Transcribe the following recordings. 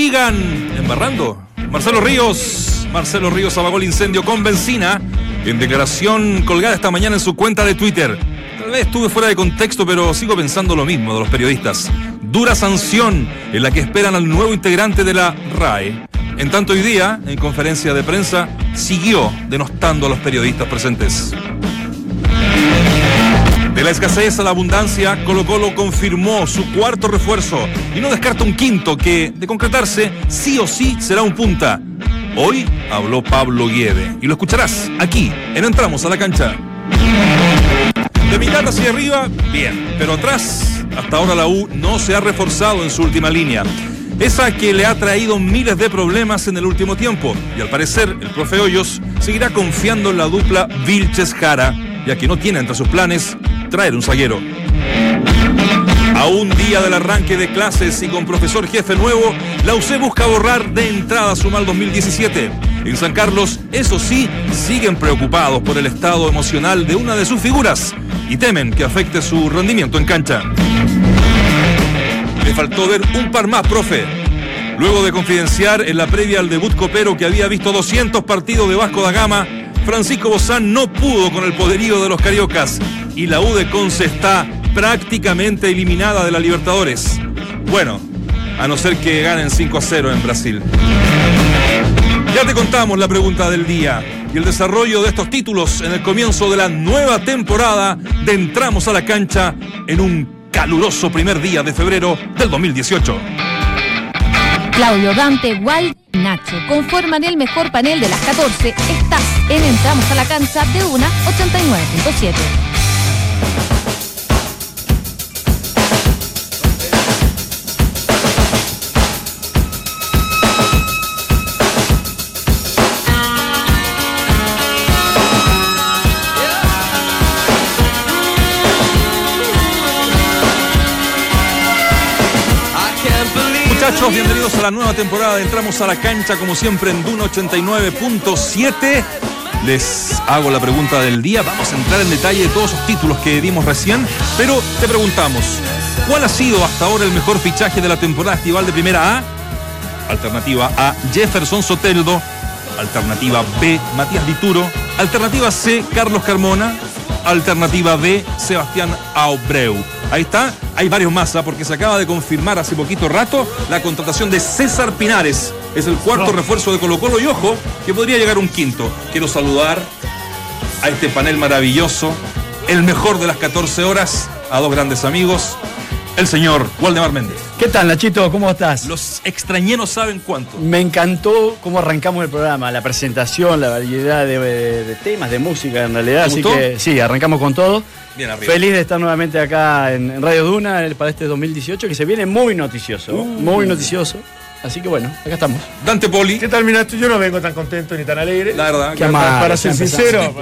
sigan embarrando. Marcelo Ríos, Marcelo Ríos apagó el incendio con benzina en declaración colgada esta mañana en su cuenta de Twitter. Tal vez estuve fuera de contexto, pero sigo pensando lo mismo de los periodistas. Dura sanción en la que esperan al nuevo integrante de la RAE. En tanto hoy día, en conferencia de prensa, siguió denostando a los periodistas presentes. De la escasez a la abundancia, Colo Colo confirmó su cuarto refuerzo y no descarta un quinto que, de concretarse, sí o sí será un punta. Hoy habló Pablo Guede y lo escucharás aquí, en Entramos a la Cancha. De mitad hacia arriba, bien, pero atrás, hasta ahora la U no se ha reforzado en su última línea. Esa que le ha traído miles de problemas en el último tiempo. Y al parecer, el profe Hoyos seguirá confiando en la dupla Vilches-Jara, ya que no tiene entre sus planes traer un zaguero. A un día del arranque de clases y con profesor jefe nuevo, la UC busca borrar de entrada su mal 2017. En San Carlos, eso sí, siguen preocupados por el estado emocional de una de sus figuras y temen que afecte su rendimiento en cancha. Le faltó ver un par más, profe. Luego de confidenciar en la previa al debut copero que había visto 200 partidos de Vasco da Gama, Francisco Bozán no pudo con el poderío de los cariocas y la U Conce está prácticamente eliminada de la Libertadores. Bueno, a no ser que ganen 5 a 0 en Brasil. Ya te contamos la pregunta del día y el desarrollo de estos títulos en el comienzo de la nueva temporada de Entramos a la cancha en un caluroso primer día de febrero del 2018. Claudio, Dante, Walt Nacho conforman el mejor panel de las 14. Estás en Entramos a la cancha de una 89.7. Muchachos, bienvenidos a la nueva temporada. Entramos a la cancha como siempre en Duna 89.7. Les hago la pregunta del día. Vamos a entrar en detalle de todos esos títulos que dimos recién, pero te preguntamos, ¿cuál ha sido hasta ahora el mejor fichaje de la temporada estival de Primera A? Alternativa A, Jefferson Soteldo. Alternativa B, Matías Dituro. Alternativa C, Carlos Carmona. Alternativa B, Sebastián Aubreu. Ahí está, hay varios más, ¿ah? porque se acaba de confirmar hace poquito rato la contratación de César Pinares. Es el cuarto refuerzo de Colo Colo y ojo, que podría llegar un quinto. Quiero saludar a este panel maravilloso, el mejor de las 14 horas, a dos grandes amigos, el señor Waldemar Méndez. ¿Qué tal, Nachito? ¿Cómo estás? Los extrañeros saben cuánto. Me encantó cómo arrancamos el programa, la presentación, la variedad de, de temas, de música en realidad. ¿Te Así gustó? que sí, arrancamos con todo. Bien arriba. Feliz de estar nuevamente acá en, en Radio Duna el- para este 2018 que se viene muy noticioso, Uh. muy noticioso. Así que bueno, acá estamos. Dante Poli, ¿Qué tal, Minato? Yo no vengo tan contento ni tan alegre. la verdad. Qué que- amable. para, ser sincero,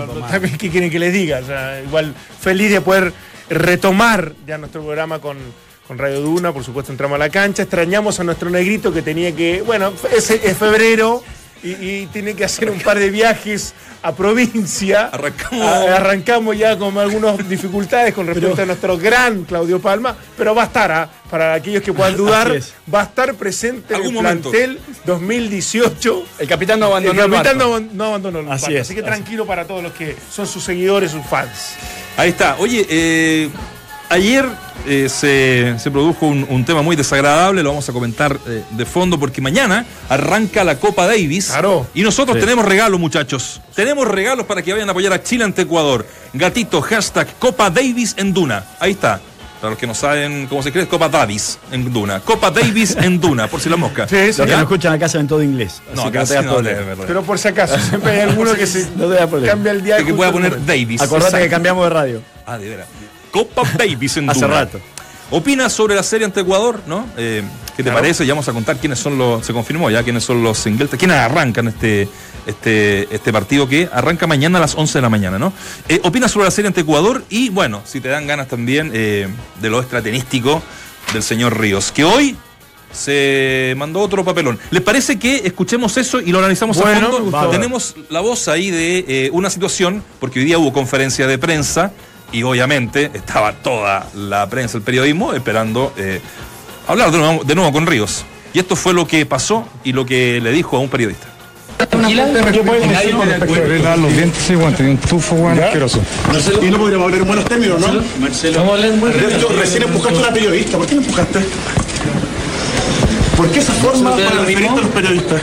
¿qué quieren que les diga? O sea, igual feliz de poder retomar ya nuestro programa con, con Radio Duna, por supuesto entramos a la cancha, extrañamos a nuestro negrito que tenía que, bueno, es, es febrero y, y tiene que hacer un par de viajes a provincia. Arrancamos. Ah, arrancamos ya con algunas dificultades con respecto a nuestro gran Claudio Palma, pero va a estar, ah, para aquellos que puedan dudar, va a estar presente en el momento. plantel 2018. El capitán no abandonó el, capitán barco. no, aban- no abandonó el Así barco, es, así que así. tranquilo para todos los que son sus seguidores, sus fans. Ahí está. Oye, eh, ayer eh, se, se produjo un, un tema muy desagradable, lo vamos a comentar eh, de fondo porque mañana arranca la Copa Davis. Claro. Y nosotros Sí. tenemos regalos, muchachos. Tenemos regalos para que vayan a apoyar a Chile ante Ecuador. Gatito, hashtag Copa Davis en Duna. Ahí está. Para los que no saben cómo se escribe, es Copa Davis en Duna. Copa Davis en Duna, por si la mosca. Sí, sí. Los que nos escuchan acá saben todo inglés. Así No, que no te no. Pero por si acaso, siempre hay alguno que se No te cambia el día. que pueda poner. Davis. Acordate que cambiamos de radio. Ah, de veras. Copa en Hace rato. Opina sobre la serie ante Ecuador, ¿no? Eh, ¿Qué te Claro. parece? Ya vamos a contar quiénes son los, se confirmó ya quiénes son los ingleses, quiénes arrancan este, este, este partido que arranca mañana a las 11 de la mañana, ¿no? Eh, opina sobre la serie ante Ecuador y, bueno, si te dan ganas también eh, de lo extratenístico del señor Ríos, que hoy se mandó otro papelón. ¿Les parece que escuchemos eso y lo analizamos a fondo? Tenemos la voz ahí de eh, una situación, porque hoy día hubo conferencia de prensa y obviamente estaba toda la prensa, el periodismo, esperando eh, hablar de nuevo, de nuevo con Ríos. Y esto fue lo que pasó y lo que le dijo a un periodista. ¿Qué puedes decir con respecto a dar los dientes, sí, weón, tenía un tufo, weón, asqueroso. Marcelo, y no podríamos hablar en buenos términos, ¿no? Marcelo. Recién empujaste a una periodista. ¿Por qué la empujaste? ¿Por qué esa forma para referirte a los periodistas?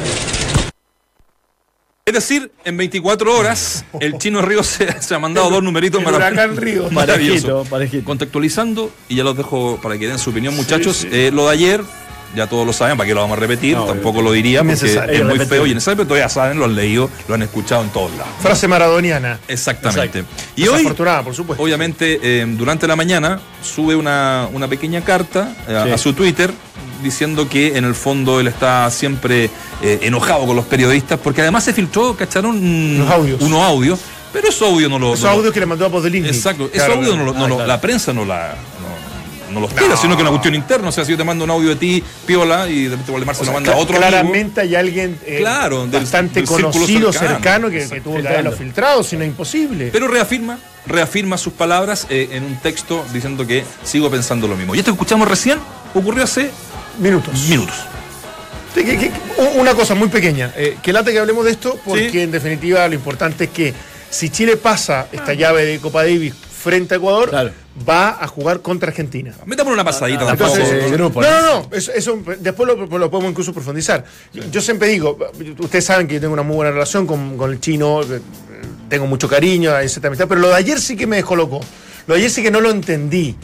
Es decir, en 24 horas, el chino Río se, se ha mandado dos numeritos El marav- huracán Río. maravillosos. Parejito, parejito. Contextualizando, y ya los dejo para que den su opinión, muchachos. Eh, lo de ayer, ya todos lo saben, para que lo vamos a repetir, No, tampoco lo diría, porque es muy feo y necesario, pero todavía saben, lo han leído, lo han escuchado en todos lados. Frase maradoniana. Exactamente. Y hoy, por supuesto. obviamente, eh, durante la mañana sube una, una pequeña carta eh, Sí. a su Twitter diciendo que en el fondo él está siempre eh, enojado con los periodistas, porque además se filtró, ¿cacharon? Los audios. Unos audios, pero esos audios no los... Esos audios que le mandó a Podelini. Exacto, esos Claro, audios claro. no, lo- no Ah, claro. la prensa no la... No, no los tira, sino que es una cuestión interna. O sea, si yo te mando un audio de ti, piola, y de repente Valdemar se lo manda a otro amigo. Claramente hay alguien eh, Claro, del- bastante del conocido, cercano. cercano, que, que tuvo que haberlo filtrado, si no es imposible. Pero reafirma, reafirma sus palabras eh, en un texto diciendo que sigo pensando lo mismo. Y esto que escuchamos recién ocurrió hace Minutos. minutos. Sí, que- que- u- una cosa muy pequeña. eh, que late que hablemos de esto, porque Sí. en definitiva lo importante es que si Chile pasa esta llave de Copa Davis frente a Ecuador, Claro. va a jugar contra Argentina. Metámonos una pasadita Ah, tampoco. entonces, Entonces, eh, grupo, no, ¿no? no, eso, eso después lo, lo podemos incluso profundizar. Yo, yo siempre digo, ustedes saben que yo tengo una muy buena relación con, con el chino, eh, tengo mucho cariño, hay cierta amistad, pero lo de ayer sí que me descolocó. Lo de ayer sí que no lo entendí,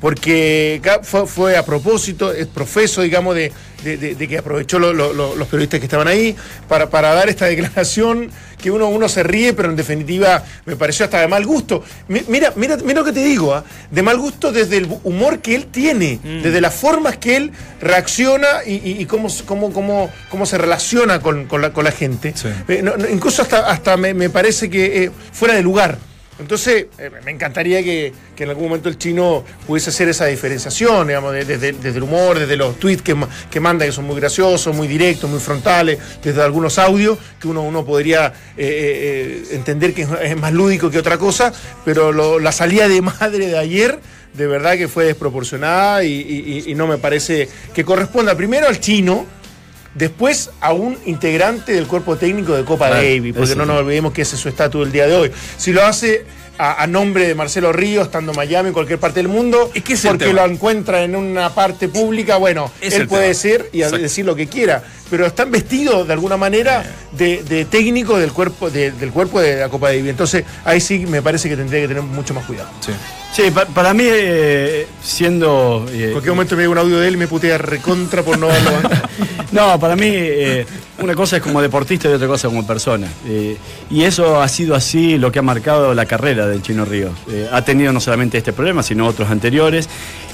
porque fue, fue a propósito, es profeso, digamos, de, de- de- de que aprovechó lo- lo- lo- los periodistas que estaban ahí para, para dar esta declaración que uno, uno se ríe, pero en definitiva me pareció hasta de mal gusto. Mi- Mira, mira, mira lo que te digo, ¿ah? de mal gusto desde el humor que él tiene, desde las formas que él reacciona y, y- y cómo, cómo, cómo, cómo se relaciona con, con la, con la gente. Sí. Eh, no- no, incluso hasta, hasta me, me parece que eh, fuera de lugar. Entonces, eh, me encantaría que, que en algún momento el chino pudiese hacer esa diferenciación, digamos, de- desde, desde el humor, desde los tweets que, que manda, que son muy graciosos, muy directos, muy frontales, desde algunos audios, que uno, uno podría eh, eh, entender que es, más lúdico que otra cosa, pero lo- la salida de madre de ayer, de verdad que fue desproporcionada y no me parece que corresponda primero al chino, Después a un integrante del cuerpo técnico de Copa Claro, Davis, porque no nos olvidemos que ese es su estatus del día de hoy. Si lo hace a, a nombre de Marcelo Ríos, estando en Miami, en cualquier parte del mundo, Es que es el porque lo encuentra en una parte pública, bueno, Es él el puede tema. ser y Exacto. decir lo que quiera, pero están vestidos de alguna manera de, de técnico del cuerpo, de- del cuerpo de la Copa Davis. Entonces ahí sí me parece que tendría que tener mucho más cuidado. Sí. Sí, pa- para mí, eh, siendo. eh, En cualquier momento me llega un audio de él y me putea recontra por no verlo. No, para mí eh, una cosa es como deportista y otra cosa como persona. Eh, y eso ha sido así lo que ha marcado la carrera del Chino Ríos. Eh, ha tenido no solamente este problema, sino otros anteriores.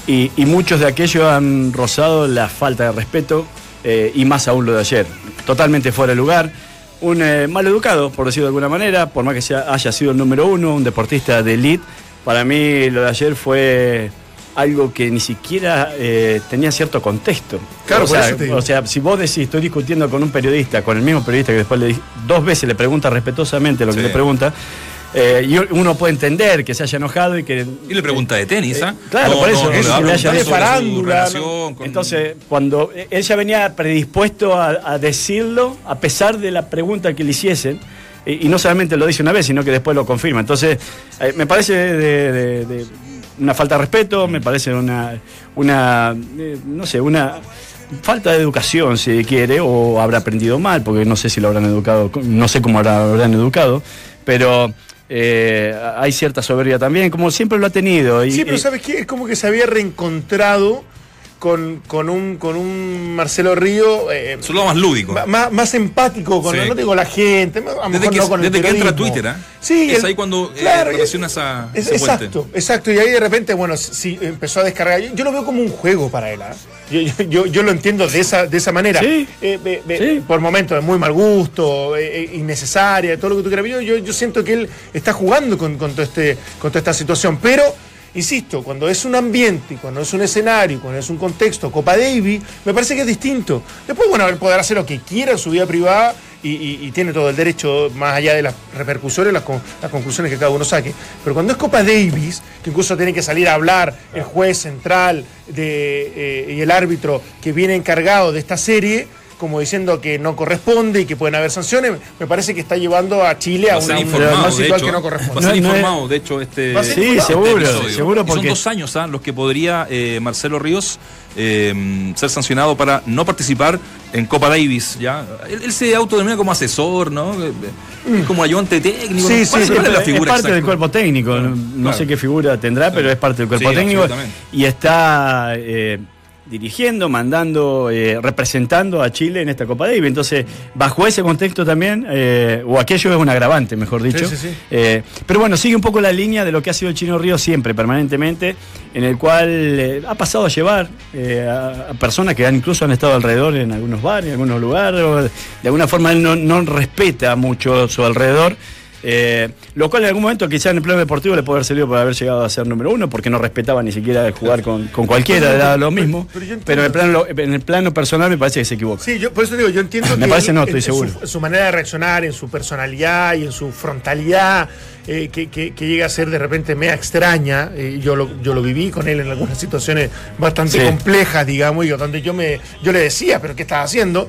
Y, y muchos de aquellos han rozado la falta de respeto eh, y más aún lo de ayer. Totalmente fuera de lugar. Un eh, mal educado, por decirlo de alguna manera, por más que sea- haya sido el número uno, un deportista de elite. Para mí lo de ayer fue algo que ni siquiera eh, tenía cierto contexto. Claro, o por sea, eso te digo. o sea, si vos decís, estoy discutiendo con un periodista, con el mismo periodista que después le dos veces le pregunta respetuosamente lo que le pregunta, eh, y uno puede entender que se haya enojado y que. Y le pregunta de tenis, ¿ah? claro, por eso, le eso le haya farándula, con- Entonces, cuando él ya venía predispuesto a, a decirlo, a pesar de la pregunta que le hiciesen, y, y no solamente lo dice una vez, sino que después lo confirma. Entonces, eh, me parece de, de- de una falta de respeto, me parece una, una eh, no sé, una falta de educación, si quiere, o habrá aprendido mal, porque no sé si lo habrán educado, no sé cómo habrá- habrán educado, pero eh, hay cierta soberbia también, como siempre lo ha tenido. y- Sí, pero ¿sabes qué? Es como que se había reencontrado con, con, un, con un Marcelo Río eh, Su lado más lúdico. más, más empático, con, Sí. no digo la gente, a lo Desde mejor que, no con el desde que entra a. Twitter, ¿ah? Sí, es el- ahí cuando eh, claro, relaciona esa, es- ese puente. exacto, exacto. Y ahí de repente, bueno, sí, empezó a descargar. Yo, yo lo veo como un juego para él. ¿ah? Yo, yo, yo- yo lo entiendo de esa, de esa manera. Sí. Eh, eh, eh, Sí. Por momentos de muy mal gusto, eh, eh, innecesaria, todo lo que tú quieras. Yo, yo, yo siento que él está jugando con, con, todo este, con toda esta situación. Pero, insisto, cuando es un ambiente, cuando es un escenario, cuando es un contexto, Copa Davis, me parece que es distinto. Después, bueno, él podrá hacer lo que quiera en su vida privada y, tiene todo el derecho, más allá de las repercusiones, las, con- las conclusiones que cada uno saque. Pero cuando es Copa Davis, que incluso tiene que salir a hablar el juez central eh, y el árbitro que viene encargado de esta serie, como diciendo que no corresponde y que pueden haber sanciones, me parece que está llevando a Chile a Va a ser una, informado, una de situación hecho. que no Va a corresponde. ser es- informado, de hecho, este. Va a ser Sí, informado. seguro, seguro Y Son porque dos años ¿ah? los que podría eh, Marcelo Ríos eh, ser sancionado para no participar en Copa Davis. ¿ya? Él, él se autodenomina como asesor, ¿no? Eh, Como ayudante técnico. Sí, ¿no? sí, ¿Cuál es- es la es figura parte del cuerpo técnico. No, no Claro. sé qué figura tendrá, pero es parte del cuerpo Sí, técnico. Y está eh, dirigiendo, mandando, eh, representando a Chile en esta Copa Davis. Entonces, bajo ese contexto también, eh, o aquello es un agravante, mejor dicho. Sí, sí, sí. Eh, pero bueno, sigue un poco la línea de lo que ha sido el Chino Río siempre, permanentemente, en el cual ha pasado a llevar a, a personas que han, incluso han estado alrededor en algunos bares, en algunos lugares. o de alguna forma él no, no respeta mucho su alrededor. Eh, lo cual en algún momento quizá en el plano deportivo le puede haber servido para haber llegado a ser número uno, porque no respetaba ni siquiera jugar con, con cualquiera, era lo mismo. Pero en el, plano, en el plano personal me parece que se equivoca. Sí, yo por eso digo, yo entiendo Me que parece no, estoy en seguro. Su, su manera de reaccionar, en su personalidad y en su frontalidad, eh, que, que- que llega a ser de repente media extraña. eh, yo, lo, yo lo viví con él en algunas situaciones bastante Sí. complejas, digamos, y donde yo, me, yo le decía, pero ¿qué estás haciendo?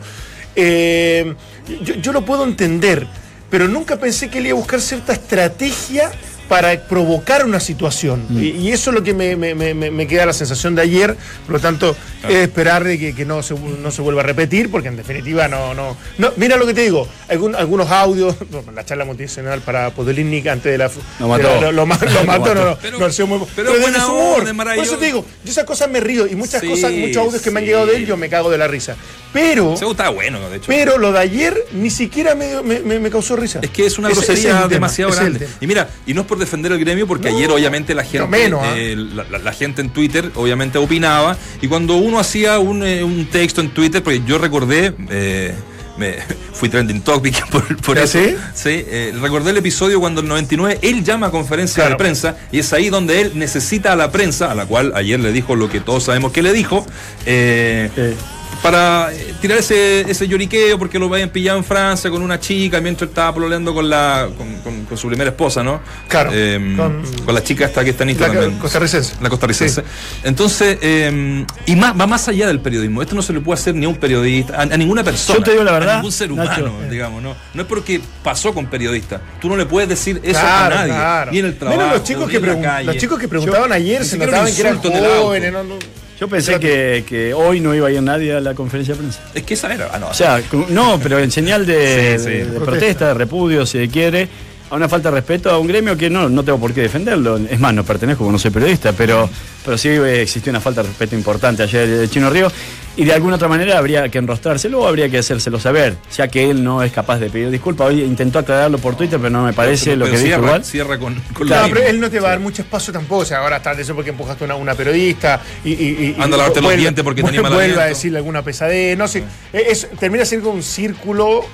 Eh, yo, yo lo puedo entender, pero nunca pensé que él iba a buscar cierta estrategia para provocar una situación. Mm. Y, y eso es lo que me, me- me- me- me queda la sensación de ayer. Por lo tanto, es esperar de que, que no, se, no se vuelva a repetir, porque en definitiva no. no, no mira lo que te digo, algún- algunos audios, la charla motivacional para Podolinic antes de la. Lo de mató. la- lo, lo ma- lo mató, no, no, Pero- no, muy- pero desde buena humor. Por eso te digo, yo esas cosas me río y muchas Sí, cosas, muchos audios que me han llegado de él, yo me cago de la risa. Pero. Se bueno, de hecho. Pero lo de ayer ni siquiera me, me- causó risa. Es que es una es grosería tema, demasiado grande. Y mira, y no es por defender el gremio, porque No, ayer obviamente la gente, menos, ¿ah? eh, la, la- la gente en Twitter obviamente opinaba, y cuando uno hacía un, eh, un texto en Twitter, porque yo recordé, eh, me, fui trending topic por, por ¿Ah, eso. sí? Sí, eh, recordé el episodio cuando el 99 él llama a conferencia Claro. de prensa, y es ahí donde él necesita a la prensa, a la cual ayer le dijo lo que todos sabemos que le dijo. eh, Eh, para eh, tirar ese, ese lloriqueo porque lo habían pillado en Francia con una chica mientras estaba pololeando con la con, con- con su primera esposa, ¿no? Claro, Eh, con- con, la chica esta que está en La Instagram. ca- costarricense. La costarricense. Entonces, eh, y más, va más allá del periodismo. Esto no se le puede hacer ni a un periodista, a, a ninguna persona. Yo te digo la verdad, A ningún ser humano, Nacho. digamos, ¿no? No es porque pasó con periodistas. Tú no le puedes decir eso Claro, a nadie. claro. Ni en el trabajo. Menos los chicos, que, la pregun- los chicos que preguntaban ayer se notaban que eran jóvenes. no, no. Yo pensé que, que hoy no iba a ir nadie a la conferencia de prensa. Es que esa era. Ah, no, O sea, no, pero en señal de, Sí, sí. de- de Protesta. protesta, de repudio, si quiere, a una falta de respeto a un gremio que no, no tengo por qué defenderlo. Es más, no pertenezco porque no soy periodista, pero, pero sí eh, existió una falta de respeto importante ayer de Chino Río. Y de alguna otra manera habría que enrostrárselo o habría que hacérselo saber, ya que él no es capaz de pedir disculpas. Hoy intentó aclararlo por Twitter, pero no me parece lo Pero que dijo cierra, igual. Cierra con, con Claro, pero él no te va a dar mucho espacio tampoco. O sea, ahora está de eso porque empujaste a una, una periodista y. y, y Anda a lavarte los dientes porque tenía mal Vuelve a decirle alguna pesadez. No sé. Es, termina siendo un círculo.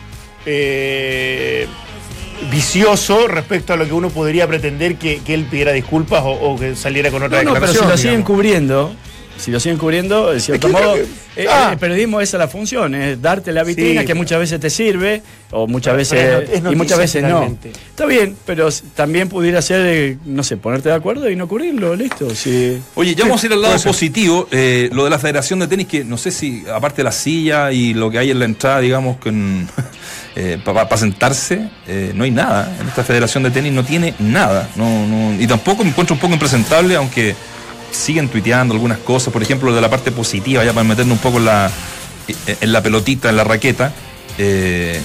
eh, vicioso respecto a lo que uno podría pretender que, que él pidiera disculpas o, o que saliera con otra No, no, pero si declaración. lo siguen cubriendo, si lo siguen cubriendo, de cierto que- modo, eh, eh, ah. el periodismo esa es la función, es darte la vitrina Sí, que pero- muchas veces te sirve o muchas Pero es veces y muchas veces no. Está bien, pero también pudiera ser, eh, no sé, ponerte de acuerdo y no cubrirlo, listo. Si, Oye, ya vamos a ir al lado positivo. eh, lo de la Federación de Tenis, que no sé si, aparte de la silla y lo que hay en la entrada, digamos, para sentarse, eh, no hay nada. En esta Federación de Tenis no tiene nada. No, no- y tampoco me encuentro un poco impresentable, aunque siguen tuiteando algunas cosas. Por ejemplo, lo de la parte positiva, ya para meternos un poco en la, en la pelotita, en la raqueta. eh,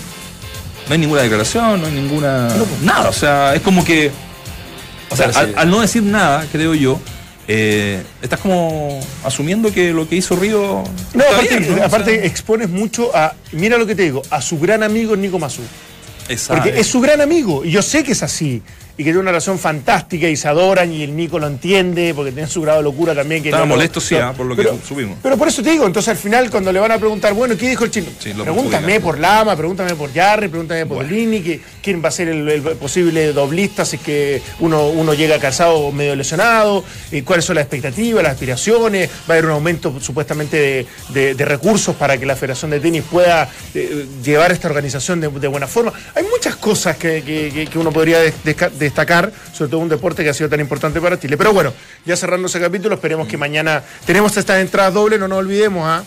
no hay ninguna declaración, no hay ninguna. Nada. O sea, es como que. O sea, al, al no decir nada, creo yo, eh, estás como asumiendo que lo que hizo Río. No, aparte, bien, ¿no? O aparte sea, expones mucho a. Mira lo que te digo, a su gran amigo Nico Mazú. exacto. Porque es su gran amigo, y yo sé que es así. Y que tiene una relación fantástica y se adoran y el Nico lo entiende porque tiene su grado de locura también. Que Estaba no molesto, sí, ah, por lo que subimos. Pero por eso te digo, entonces al final cuando le van a preguntar, bueno, ¿qué dijo el chino? Sí, pregúntame por Lama, pregúntame por Jarry, pregúntame por Bueno. Lini, que, quién va a ser el, el posible doblista si es que uno, uno llega cansado o medio lesionado, y cuáles son las expectativas, las aspiraciones, va a haber un aumento supuestamente de, de- de recursos para que la Federación de Tenis pueda eh, llevar esta organización de, de buena forma. Hay muchas cosas que, que- uno podría des- desca- destacar, sobre todo un deporte que ha sido tan importante para Chile. Pero bueno, ya cerrando ese capítulo, esperemos que mañana tenemos estas entradas dobles, no nos olvidemos, ¿ah?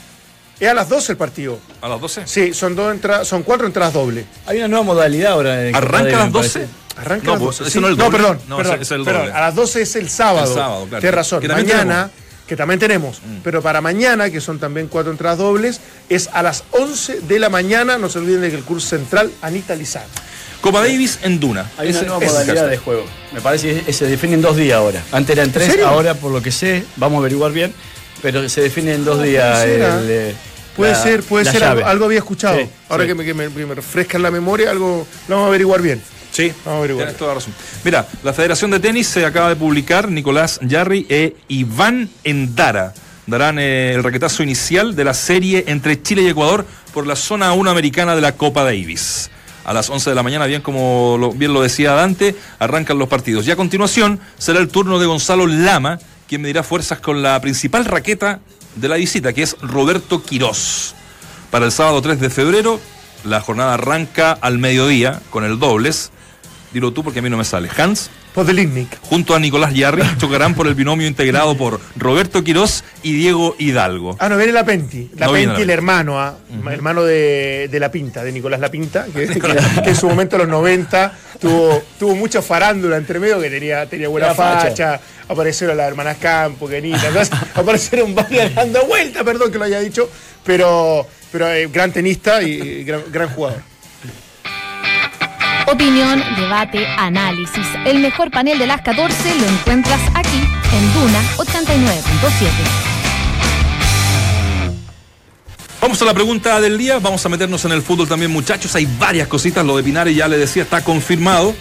Es a las 12 el partido. ¿A las 12? Sí, son dos entradas, son cuatro entradas dobles. Hay una nueva modalidad ahora. en ¿Arranca a las Davis, me 12? parece. Arranca No, a las pues, 12. eso no es el no, doble. perdón, No, perdón, es el perdón, doble. a las 12 es el sábado. El sábado, claro. Tienes razón. Mañana, tenemos. que también tenemos, pero para mañana, que son también cuatro entradas dobles, es a las 11 de la mañana. No se olviden de que el curso central, Anita Lizar. Copa Davis en Duna. Hay una Ese- nueva ese modalidad de juego. Me parece que se define en dos días ahora. Antes eran tres, ahora por lo que sé, vamos a averiguar bien, pero se define en dos días. puede ser, ¿ah? el, eh, Puede la- ser, puede algo, algo había escuchado. Sí, Ahora sí. Que, me, que me- que me refresca en la memoria, algo lo vamos a averiguar bien. Sí, Vamos a averiguar. tienes toda la razón. Mira, la Federación de Tenis se acaba de publicar, Nicolás Yarri e Iván Endara darán eh, el raquetazo inicial de la serie entre Chile y Ecuador por la zona 1 americana de la Copa Davis. A las 11 de la mañana, bien como bien lo decía Dante, arrancan los partidos. Y a continuación será el turno de Gonzalo Lama, quien medirá fuerzas con la principal raqueta de la visita, que es Roberto Quirós. Para el sábado 3 de febrero, la jornada arranca al mediodía con el dobles. Dilo tú porque a mí no me sale. Hans, Junto a Nicolás Yarri, chocarán por el binomio integrado por Roberto Quirós y Diego Hidalgo. Ah, no, viene la Penti. La No Penti, la el hermano, ah, hermano de, de La Pinta, de Nicolás La Pinta, que, que- que en su momento, en los 90, tuvo, tuvo mucha farándula entre medio, que tenía, tenía buena Era facha. facha. Aparecieron las hermanas Campo, Kenita, entonces aparecieron varias dando vuelta, perdón que lo haya dicho, pero, pero eh, gran tenista y, y gran, gran jugador. Opinión, debate, análisis. El mejor panel de las 14 lo encuentras aquí en Duna 89.7. Vamos a la pregunta del día, vamos a meternos en el fútbol también muchachos, hay varias cositas, lo de Pinares ya le decía, está confirmado.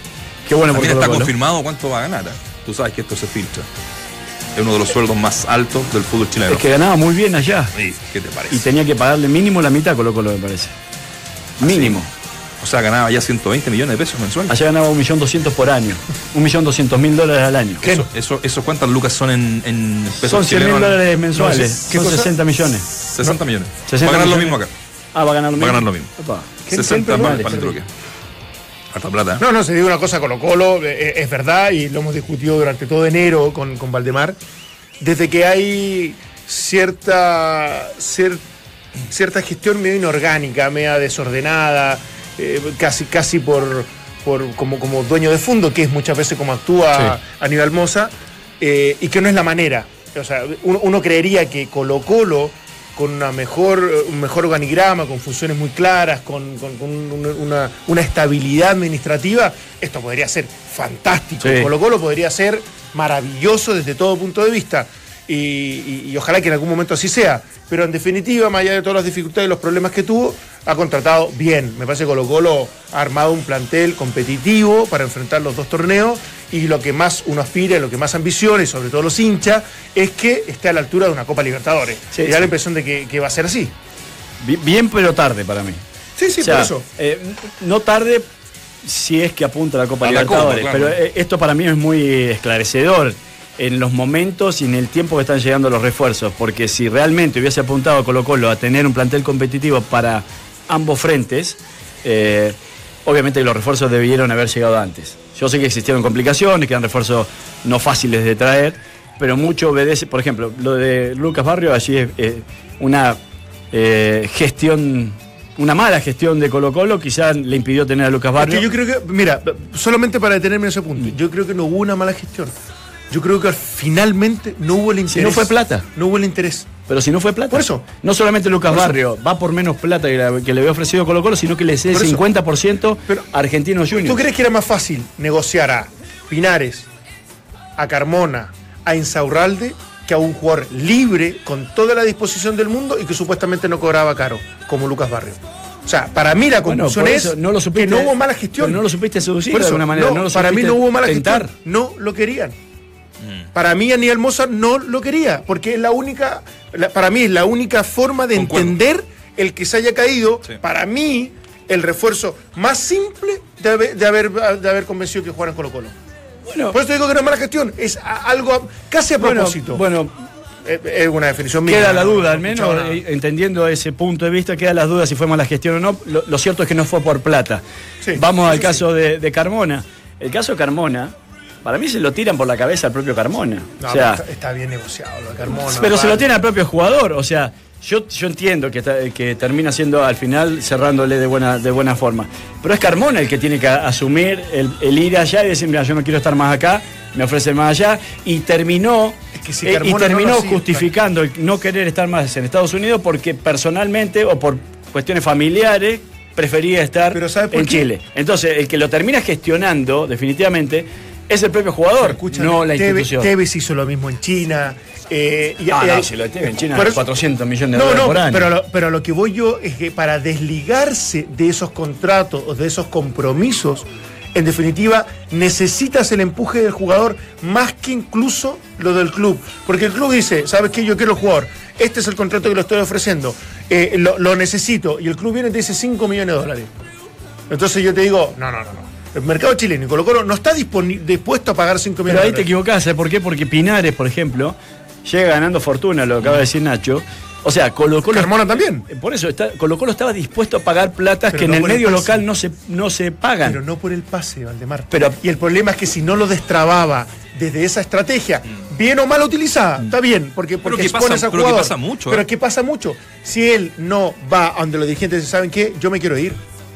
Qué bueno También está confirmado cuánto va a ganar. ¿eh? Tú sabes que esto se filtra. Es uno de los sueldos más altos del fútbol chileno. Es que ganaba muy bien allá. Sí, ¿Qué te parece? Y tenía que pagarle mínimo la mitad Colo Colo, me parece. Mínimo. O sea, ganaba ya 120 millones de pesos mensuales. Allá ganaba 1.200.000 por año. 1.200.000 dólares al año. Eso, eso, eso ¿cuántas lucas son en, en pesos Son 100.000 chilenos? dólares mensuales. No ¿qué Son cosa? 60 millones. 60 millones. 60 va a ganar lo millones. mismo acá. Ah, va a ganar lo Va mismo. a ganar lo mismo. Opa. ¿Qué- 60 quién más perdón? para el truque. Harta plata. ¿eh? No, no, se digo una cosa Colo Colo, eh, es verdad, y lo hemos discutido durante todo enero con, con Valdemar, desde que hay cierta, cier- cierta gestión medio inorgánica, media desordenada, eh, casi, casi por, por como, como dueño de fondo, que es muchas veces como actúa Aníbal Moza, eh, y que no es la manera. O sea, uno, uno creería que Colo Colo con una mejor, un mejor organigrama, con funciones muy claras, con, con- una- una estabilidad administrativa, esto podría ser fantástico. Sí. Colo Colo podría ser maravilloso desde todo punto de vista. Y, y- y ojalá que en algún momento así sea. Pero en definitiva, más allá de todas las dificultades y los problemas que tuvo, ha contratado bien. Me parece que Colo Colo ha armado un plantel competitivo para enfrentar los dos torneos y lo que más uno aspira, lo que más ambiciona y sobre todo los hinchas, es que esté a la altura de una Copa Libertadores. Sí, y da sí. la impresión de que, que va a ser así. Bi- Bien, pero tarde para mí. Sí, sí, O sea, por eso. eh, no tarde si es que apunta a la Copa A la Libertadores, Copa, claro. pero eh, esto para mí es muy esclarecedor en los momentos y en el tiempo que están llegando los refuerzos, porque si realmente hubiese apuntado a Colo Colo a tener un plantel competitivo para ambos frentes, eh, obviamente los refuerzos debieron haber llegado antes. Yo sé que existieron complicaciones, que eran refuerzos no fáciles de traer, pero mucho obedece, por ejemplo, lo de Lucas Barrio allí es eh, una eh, gestión, una mala gestión de Colo Colo, quizás le impidió tener a Lucas Es Barrio. que yo creo que, mira, solamente para detenerme en ese punto, yo creo que no hubo una mala gestión. Yo creo que finalmente no hubo el interés. no fue plata. No hubo el interés. Pero si no fue plata. Por eso. No solamente Lucas. Barrio va por menos plata que, la- que le había ofrecido Colo Colo, sino que le cede Por eso. 50% Pero- a Argentinos ¿Tú Juniors. crees que era más fácil negociar a Pinares, a Carmona, a Insaurralde, que a un jugador libre, con toda la disposición del mundo y que supuestamente no cobraba caro, como Lucas Barrio? O sea, para mí la conclusión es no lo supiste- que no hubo mala gestión. pero no lo supiste seducir de alguna manera, no, no lo para mí no hubo mala tentar. gestión. No lo querían. Para mí Aníbal Moza no lo quería, porque es la única, la- para mí es la única forma de Concuerdo. entender el que se haya caído. Sí. Para mí, el refuerzo más simple de haber, de haber, de haber convencido que jugaran Colo Colo. Bueno, Por eso digo que no es mala gestión, es a- algo casi a bueno, propósito. bueno, Es, es una definición mía. queda la duda, al menos eh, entendiendo ese punto de vista, queda la duda si fue mala gestión o no. Lo, lo cierto es que no fue por plata. Sí, Vamos al caso de, de Carmona. El caso de Carmona, para mí se lo tiran por la cabeza al propio Carmona. No, o sea, está, bien negociado lo de Carmona. pero se lo tiene al propio jugador. O sea, yo, yo entiendo que, que termina siendo al final cerrándole de buena, de buena forma. Pero es Carmona el que tiene que asumir el, el ir allá y decir, mira, yo no quiero estar más acá, me ofrecen más allá. Y terminó, que si eh, y no terminó justificando el no querer estar más en Estados Unidos porque personalmente o por cuestiones familiares prefería estar Pero ¿sabe por en qué? Chile. Entonces, el que lo termina gestionando definitivamente es el propio jugador, no la Tevez- institución. Tevez hizo lo mismo en China. eh, y- Ah, y- no, si lo tiene en China, Por eso- 400 millones de No, dólares no, por año. pero, lo- pero a lo que voy yo es que para desligarse de esos contratos o de esos compromisos, en definitiva, necesitas el empuje del jugador más que incluso lo del club. Porque el club dice, ¿sabes qué? Yo quiero el jugador. Este es el contrato que lo estoy ofreciendo. eh, lo, lo necesito. Y el club viene y te dice 5 millones de dólares. Entonces yo te digo, no, no, no, no. El mercado chileno y Colo Colo no está dispuesto a pagar 5 millones Pero ahí te equivocás, ¿sabes por qué? Porque Pinares, por ejemplo, llega ganando fortuna, lo acaba de decir Nacho. O sea, Colo Colo. Carmona también. Por eso, está, Colo Colo estaba dispuesto a pagar platas Pero que no en el medio local no se, no se pagan. Pero no por el pase, Valdemar. Pero- y el problema es que si no lo destrababa desde esa estrategia, bien o mal utilizada, está bien, porque, porque que expones pasa- pero que jugador. pasa mucho, Pero ¿eh? que pasa mucho. Si él no va a donde los dirigentes dicen, ¿saben qué? Yo me quiero ir.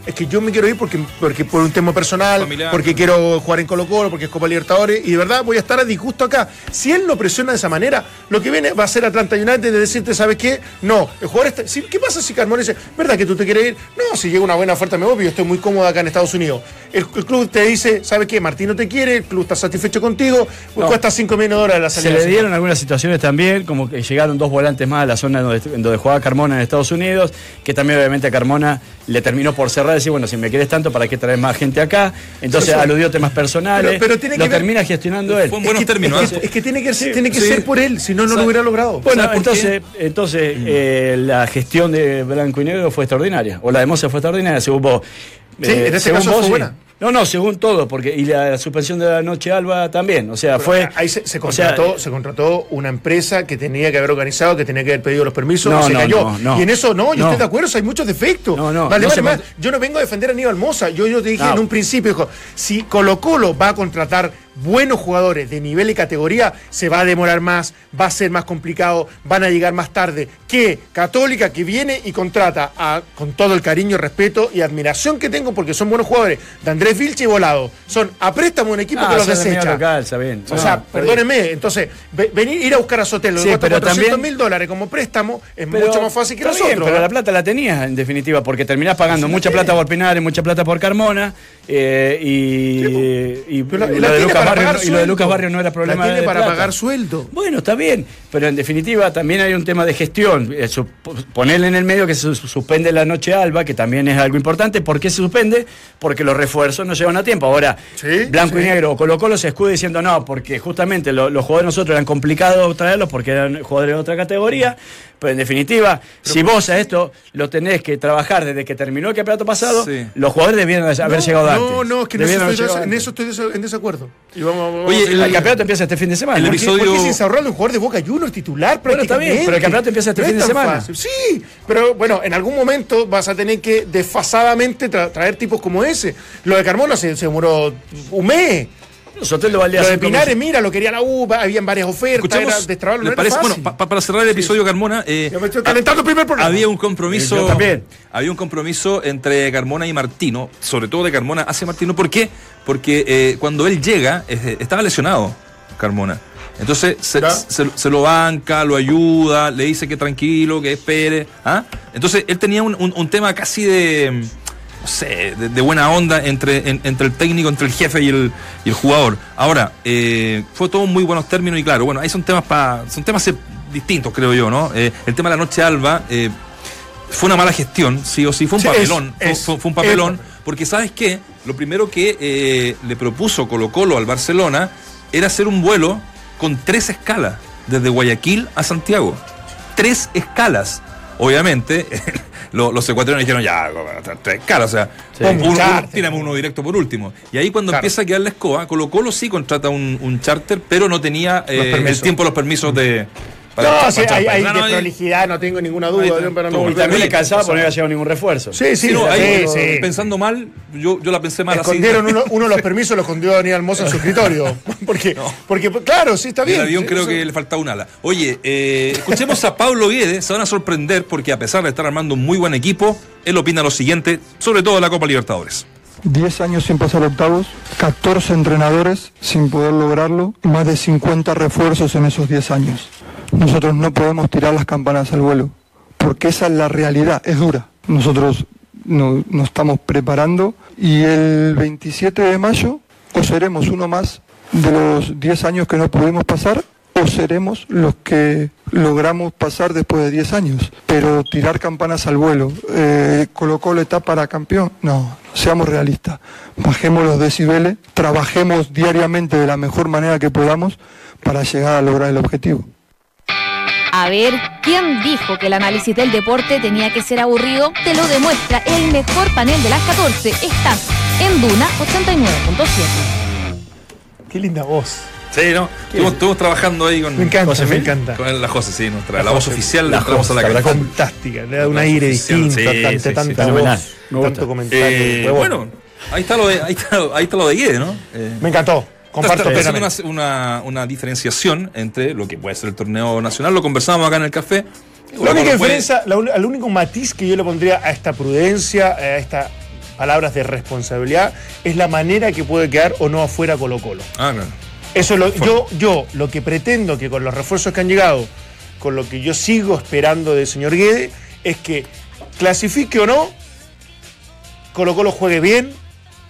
Es que yo me quiero ir porque, porque por un tema personal, Familiar. porque quiero jugar en Colo Colo, porque es Copa Libertadores, y de verdad voy a estar a disgusto acá. Si él lo presiona de esa manera, lo que viene va a ser Atlanta United de decirte, ¿sabes qué? No, el jugador está... si- ¿Qué pasa si Carmona dice, ¿verdad que tú te quieres ir? No, si llega una buena oferta me voy, yo estoy muy cómodo acá en Estados Unidos. El, el club te dice, ¿sabes qué? Martín no te quiere, el club está satisfecho contigo, pues No. cuesta 5 millones de dólares la Se salida. le dieron algunas situaciones también, como que llegaron dos volantes más a la zona donde, en donde jugaba Carmona en Estados Unidos, que también obviamente a Carmona le terminó por cerrar decir, bueno, si me quieres tanto, ¿para qué traes más gente acá? Entonces Eso- aludió temas personales, Pero- pero tiene lo que ver- termina gestionando él. Fue en buenos es que. Es que, ¿eh? es que tiene que, ser, Sí, tiene que sí. ser por él, si no, no lo hubiera logrado. Bueno, ¿Sabes por entonces, entonces eh, la gestión de Blanco y Negro fue extraordinaria, o la de Moza fue extraordinaria, según vos. Sí, en este según caso vos, fue buena. No, no, según todo, porque y la suspensión de la noche alba también, o sea, Pero fue... Ahí se, se o sea, contrató, se contrató una empresa que tenía que haber organizado, que tenía que haber pedido los permisos, No, y se no, cayó. no, y en eso no, yo estoy de acuerdo, hay muchos defectos. No, no, Vale, no vale, más, yo no vengo a defender a Aníbal Moza, yo, yo te dije en un principio, dijo, si Colo Colo va a contratar buenos jugadores de nivel y categoría, se va a demorar más, va a ser más complicado, van a llegar más tarde que Católica que viene y contrata a- con todo el cariño, respeto y admiración que tengo porque son buenos jugadores, de Andrés Vilche y Volado. Son a préstamo un equipo Ah, que los desecha. local, bien. O No, sea, perdónenme, entonces, ve- venir, ir a buscar a Sotelo Sí, de pero 400 también- mil dólares como préstamo es Pero mucho más fácil que nosotros. bien, pero ¿eh? la plata la tenías, en definitiva, porque terminás pagando Sí, mucha plata por Pinares, mucha plata por Carmona, eh, y, y- Pero la- y la lo de Lucas Barrio, y lo de. Lucas Barrio no era problema La tiene de para plata. pagar sueldo. Bueno, está bien, pero en definitiva también hay un tema de gestión. Eh, Ponerle en el medio que se su- suspende la noche alba, que también es algo importante. ¿Por qué se suspende? Porque los refuerzos no llegan a tiempo. Ahora, Sí, Blanco y. Negro Colo Colo se escude diciendo no, porque justamente lo- los jugadores de nosotros eran complicados traerlos porque eran jugadores de otra categoría. Pero en definitiva, si vos a esto lo tenés que trabajar desde que terminó el campeonato pasado, Sí. los jugadores debieron haber llegado antes. No, no, es que en eso, estoy, en eso estoy desa- en desacuerdo. Y vamos- vamos Oye, El campeonato empieza este fin de semana. El ¿no? ¿Por qué- episodio- ¿Por qué sin un jugador de Boca Juniors titular Bueno, está bien, prácticamente? pero el campeonato empieza este No fin de semana. fácil. Sí, pero bueno, en algún momento vas a tener que desfasadamente tra- traer tipos como ese. Lo de Carmona se, se demoró un mes. Valía Lo de Pinares, mira, lo querían a UBA, habían varias ofertas, era destrabarlo, no ¿les era parece? fácil. Bueno, pa- pa- para cerrar el episodio, Carmona, eh, Yo me estoy calentando el primer programa. había un compromiso. Yo también. Había un compromiso entre Carmona y Martino, sobre todo de Carmona hacia Martino. ¿Por qué? Porque eh, cuando él llega, eh, estaba lesionado, Carmona. Entonces se, Ya. se- se lo banca, lo ayuda, le dice que tranquilo, que espere. ¿ah? Entonces él tenía un, un- un tema casi de, no sé, de, de buena onda entre, en- entre el técnico, entre el jefe y el, y el jugador. Ahora, eh, fue todo muy buenos términos y claro, bueno, ahí son temas pa, son temas eh, distintos, creo yo, ¿no? Eh, el tema de la noche alba. eh, fue una mala gestión, sí o sí, fue un Sí, papelón. es- fue, es- fue- fue un papelón. es- porque, ¿sabes qué? Lo primero que le propuso Colo Colo al Barcelona era hacer un vuelo con tres escalas, desde Guayaquil a Santiago. Tres escalas. Obviamente, lo- los ecuatorianos dijeron, ya, escalas, o sea, Pongo uno- un charter. uno- directo por último. Y ahí cuando Claro. empieza a quedar la escoba, Colo Colo sí contrata un, un charter, pero no tenía eh, el tiempo, los permisos de... No, sí, hay, hay de prolijidad, no tengo ninguna duda, Ahí pero no Y también le cansaba porque no había llegado ningún refuerzo. Sí, sí, Sí, no, sí, ahí, sí. pensando mal, yo, yo la pensé mal Escondieron así. uno, uno de los permisos, lo escondió Daniel Moza en su escritorio. Porque, porque, claro, sí, está El bien. avión Sí, creo que le faltaba un ala. Oye, eh, escuchemos a Pablo Guedes, se van a sorprender porque a pesar de estar armando un muy buen equipo, él opina lo siguiente, sobre todo de la Copa Libertadores. 10 años sin pasar octavos, 14 entrenadores sin poder lograrlo, más de 50 refuerzos en esos 10 años. Nosotros no podemos tirar las campanas al vuelo, porque esa es la realidad, es dura. Nosotros no- nos estamos preparando y el 27 de mayo o seremos uno más de los 10 años que no pudimos pasar o seremos los que logramos pasar después de 10 años. Pero tirar campanas al vuelo, eh, Colo Colo está para campeón, no, seamos realistas. Bajemos los decibeles, trabajemos diariamente de la mejor manera que podamos para llegar a lograr el objetivo. A ver, ¿quién dijo que el análisis del deporte tenía que ser aburrido? Te lo demuestra el mejor panel de las 14. Estás en Duna 89.7. Qué linda voz. Sí, ¿no? Estuvimos, estuvimos trabajando ahí con, Me encanta, Josefina. me encanta. con la José, sí, nuestra, la, La voz José. oficial La de Entramos a la José, Cancha. Fantástica, le da un La aire oficial, distinto, sí, tanta, sí, tanta voz, tanto comentario. Eh, bueno, ahí está lo de, ahí está, ahí está lo de Guedes, ¿no? Eh, Me encantó, comparto Está- está una, una, una diferenciación entre lo que puede ser el torneo nacional, lo conversábamos acá en el café. La única Puede- diferencia, la el único matiz que yo le pondría a esta prudencia, a estas palabras de responsabilidad, es la manera que puede quedar o no afuera Colo Colo. Ah, claro. Eso es lo, yo, yo lo que pretendo que con los refuerzos que han llegado, con lo que yo sigo esperando del señor Guede, es que clasifique o no, Colo Colo juegue bien,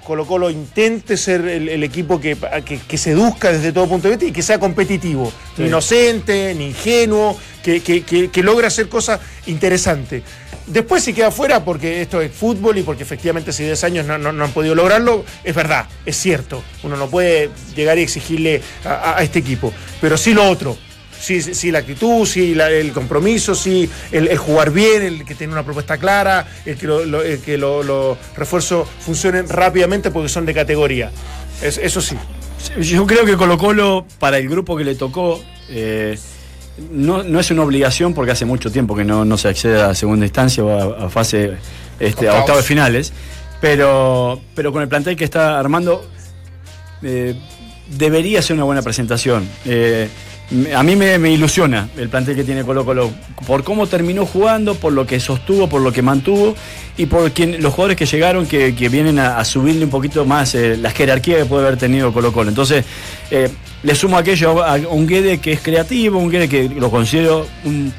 Colo Colo intente ser el, el equipo que, que, que seduzca desde todo punto de vista y que sea competitivo, ni inocente, ni ingenuo, que, que, que, que logre hacer cosas interesantes. Después si queda fuera porque esto es fútbol y porque efectivamente hace 10 años no, no- no han podido lograrlo, es verdad, es cierto. Uno no puede llegar y exigirle a, a- a este equipo. Pero sí lo otro. Sí, sí, sí la actitud, sí la- el compromiso, sí el, el jugar bien, el que tiene una propuesta clara, el que, lo- lo- el que lo- los refuerzos funcionen rápidamente porque son de categoría. Es- eso sí. Yo creo que Colo Colo, para el grupo que le tocó, eh, no, no es una obligación porque hace mucho tiempo que no, no se accede a segunda instancia o a, a fase, este, a Octavos. finales, pero, pero con el plantel que está armando, eh, debería ser una buena presentación. Eh, a mí me, ilusiona el plantel que tiene Colo Colo por cómo terminó jugando, por lo que sostuvo, por lo que mantuvo y por quien, los jugadores que llegaron que, vienen a, subirle un poquito más eh, la jerarquía que puede haber tenido Colo Colo. Entonces, eh, le sumo aquello a, un Guede que es creativo, un Guede que lo considero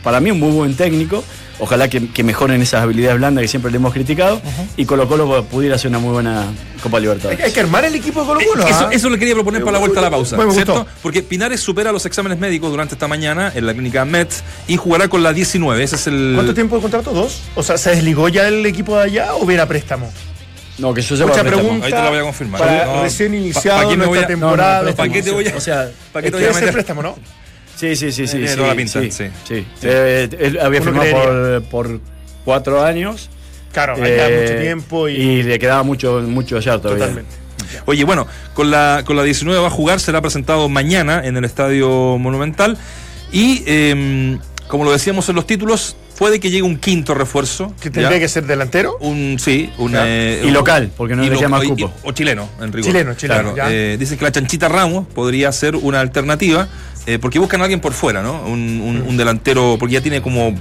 para mí un muy buen técnico. Ojalá que, que mejoren esas habilidades blandas que siempre le hemos criticado y Colo Colo pudiera ser una muy buena Copa Libertadores. hay que armar el equipo de Colo Colo. Eso, ¿ah? eso le quería proponer para la vuelta a la pausa, me ¿cierto? gustó. Porque Pinares supera los exámenes médicos durante esta mañana en la clínica Mets y jugará con la 19. Ese es el. ¿Cuánto tiempo de contrato? ¿Dos? O sea, ¿se desligó ya el equipo de allá o viene a préstamo? No, que yo sepa Mucha préstamo. pregunta. Ahí te lo voy a confirmar. Para No, recién iniciado pa' qué me voy nuestra a- temporada. no, no, ¿Para qué te voy a, O sea, ¿para qué te voy a ser meter? préstamo, ¿no? Sí, sí, sí, sí. Tiene sí, toda la pinta, sí, sí. sí. Eh, él había Uno firmado por, por cuatro años. Claro, eh, mucho tiempo y, y le quedaba mucho, mucho allá todavía. totalmente. Oye, bueno, con la, con la 19 va a jugar, será presentado mañana en el Estadio Monumental. Y em, como lo decíamos en los títulos, puede que llegue un quinto refuerzo. ¿Que tendría ¿ya? que ser delantero? Un, sí, un, eh, Y un- local, porque no y le lo- llama y- cupo. O chileno, en rigor. Chileno, chileno, Claro, eh, dicen que la Chanchita Ramos podría ser una alternativa, eh, porque buscan a alguien por fuera, ¿no? Un, un- un delantero, porque ya tiene como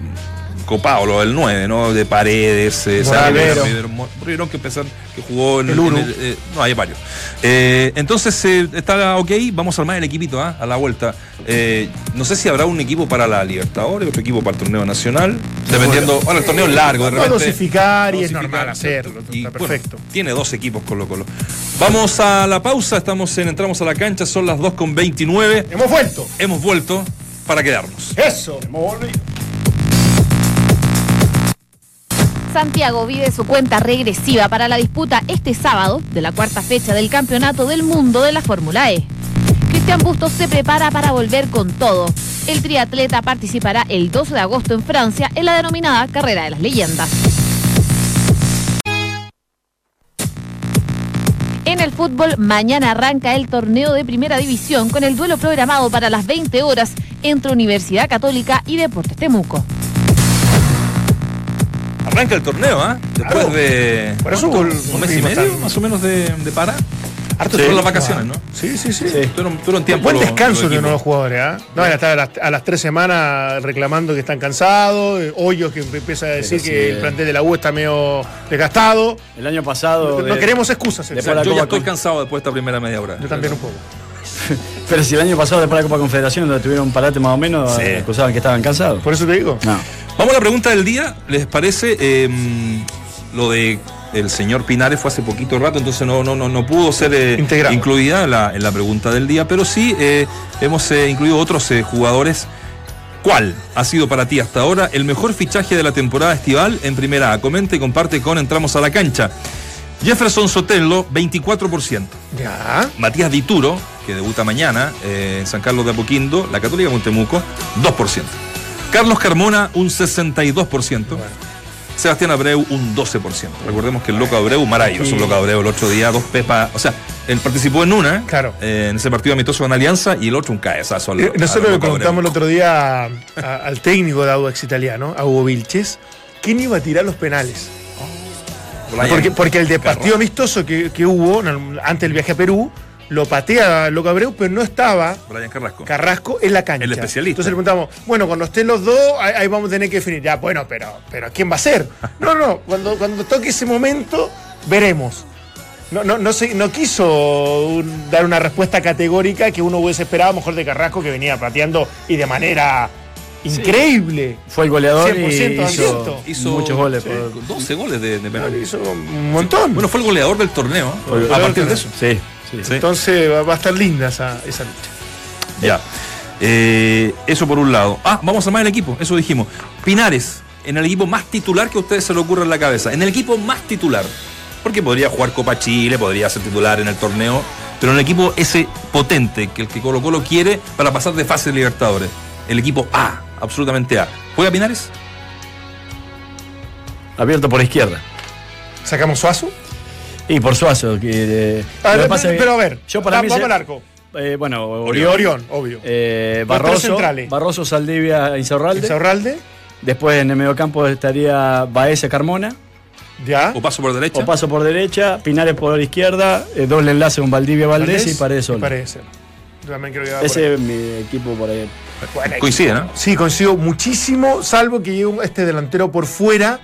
copado lo del 9, ¿no? De paredes, eh, Moralero. Saavedra, Rivero, Mo- Rivero, que pensar que jugó en El eh, no, hay varios. Eh, entonces, eh, está ok, vamos a armar el equipito ¿ah? a la vuelta. No sé si habrá un equipo para la Libertadores, otro equipo para el torneo nacional, dependiendo. Bueno, el torneo es largo, de repente. dosificar y es normal hacerlo. Y, Está bueno, perfecto. tiene dos equipos Colo Colo. Vamos a la pausa, estamos en, entramos a la cancha, son las 2 con 29. Hemos vuelto. Hemos vuelto para quedarnos. Eso. Santiago vive su cuenta regresiva para la disputa este sábado de la cuarta fecha del Campeonato del Mundo de la Fórmula E. Cristian Bustos se prepara para volver con todo. El triatleta participará el 12 de agosto en Francia en la denominada Carrera de las Leyendas. En el fútbol, mañana arranca el torneo de primera división con el duelo programado para las 20 horas entre Universidad Católica y Deportes Temuco. Arranca el torneo, ¿ah? Después Claro. de. Por eso un mes y medio, más o menos, de, de para. Harto Fueron tiempo, las vacaciones, ah. ¿no? Sí, sí, sí. Tuvieron, tuvieron tiempo. Buen descanso de los jugadores, ¿ah? No, van a estar a las, a las tres semanas reclamando que están cansados, eh, Hoyos que empieza a decir sí, que eh. el plantel de la U está medio desgastado. El año pasado. No de- queremos excusas. Yo ya estoy cansado después de esta primera media hora. Yo también un poco. Pero si el año pasado, después de la Copa Confederación, donde tuvieron un parate más o menos, Sí. eh, acusaban que estaban cansados. Por eso te digo. No. Vamos a la pregunta del día. ¿Les parece? Eh, lo de el señor Pinares fue hace poquito rato, entonces no, no, no, no pudo ser eh, incluida en la, en la pregunta del día, pero sí eh, hemos eh, incluido otros eh, jugadores. ¿Cuál ha sido para ti hasta ahora el mejor fichaje de la temporada estival en primera A? Comenta y comparte con Entramos a la cancha. Jefferson Sotelo, 24%. Ya. Matías Dituro, que debuta mañana eh, en San Carlos de Apoquindo, la Católica con Temuco, 2%. Carlos Carmona, un 62%. Sebastián Abreu, un 12%. Recordemos que el Loco Abreu, maravilloso el Loco Abreu, el otro día, dos pepas. O sea, él participó en una, Claro. eh, en ese partido amistoso con Alianza, y el otro un cabezazo. al- Eh, Nosotros le Loco preguntamos el otro día a- a- al técnico de Audax italiano, a Hugo Vilches, quién iba a tirar los penales. Brian Porque, porque el de partido amistoso que, que hubo antes del viaje a Perú, lo patea Loco Abreu, pero no estaba Brian Carrasco. Carrasco en la cancha. El especialista. Entonces le preguntamos, bueno, cuando estén los dos, ahí, ahí vamos a tener que definir. Ya, bueno, pero, pero ¿quién va a ser? No, no, cuando, cuando toque ese momento, veremos. No, no, no, se- no quiso un- dar una respuesta categórica que uno hubiese esperado, mejor de Carrasco, que venía pateando y de manera increíble. Fue el goleador 100% y hizo. Hizo muchos goles. sí, por- 12 goles de, de penal. Hizo un montón. Bueno, fue el goleador del torneo. Fue- a partir de eso. Sí, sí. Entonces va, va a estar linda esa, esa lucha. Ya. Eh, eso por un lado. Ah, vamos a armar el equipo, eso dijimos. Pinares, en el equipo más titular que a ustedes se le ocurra en la cabeza. En el equipo más titular. Porque podría jugar Copa Chile, podría ser titular en el torneo. Pero en el equipo ese potente, que el que Colo Colo quiere para pasar de fase de Libertadores. El equipo A, absolutamente A. ¿Juega Pinares? Abierto por izquierda. ¿Sacamos Suazo? Y por Suazo. Que, eh, A ver, pasa pero a ver, yo para vamos al arco. eh, bueno, Orión, Orión, obvio. eh, Barroso. Barroso, Saldivia, Insaurralde. Insaurralde, Después en el mediocampo estaría Baeza, Carmona. ya. ¿O paso por derecha? O paso por derecha, Pinares por izquierda, eh, doble enlace con Valdivia Valdés y Paredes solo. Paredes. Yo también creo que va por Ese es mi equipo por ahí. Bueno, Coincide, ¿no? Sí, coincido muchísimo, salvo que llegue este delantero por fuera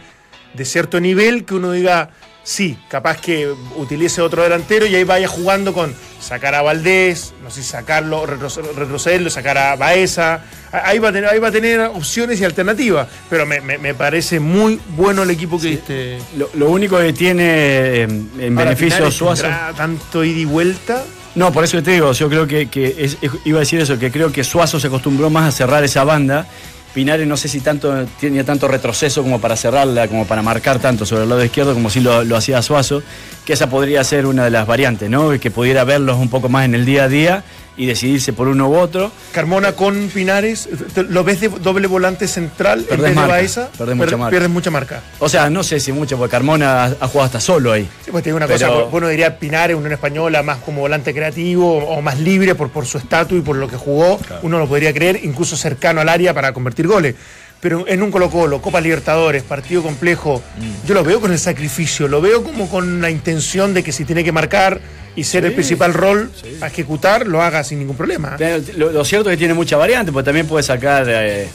de cierto nivel que uno diga, sí, capaz que utilice otro delantero y ahí vaya jugando con sacar a Valdés, no sé si sacarlo, retroce- retrocederlo, sacar a Baeza. Ahí va a tener, ahí va a tener opciones y alternativas, pero me, me- me parece muy bueno el equipo que este. Lo, lo único que tiene eh, en Ahora, beneficio Suazo. tanto ida y vuelta. No, por eso te digo, yo creo que, que es- iba a decir eso, que creo que Suazo se acostumbró más a cerrar esa banda. Pinares no sé si tanto tenía tanto retroceso como para cerrarla, como para marcar tanto sobre el lado izquierdo como si lo, lo hacía Suazo, que esa podría ser una de las variantes, ¿no? Que pudiera verlos un poco más en el día a día y decidirse por uno u otro. Carmona con Pinares, ¿te- ¿lo ves de doble volante central en Perdés vez de marca, Baeza? perdés mucha Per- marca. Pierdes mucha marca. O sea, no sé si mucho, porque Carmona ha, ha jugado hasta solo ahí. Sí, pues te digo una Pero- cosa, bueno diría Pinares, Unión Española, más como volante creativo o más libre por, por su estatus y por lo que jugó, uno lo podría creer, incluso cercano al área para convertir goles. Pero en un Colo Colo, Copa Libertadores, partido complejo, Mm. yo lo veo con el sacrificio, lo veo como con la intención de que si tiene que marcar y ser el principal rol a ejecutar, lo haga sin ningún problema. Lo, lo cierto es que tiene mucha variante, porque también puede sacar, eh,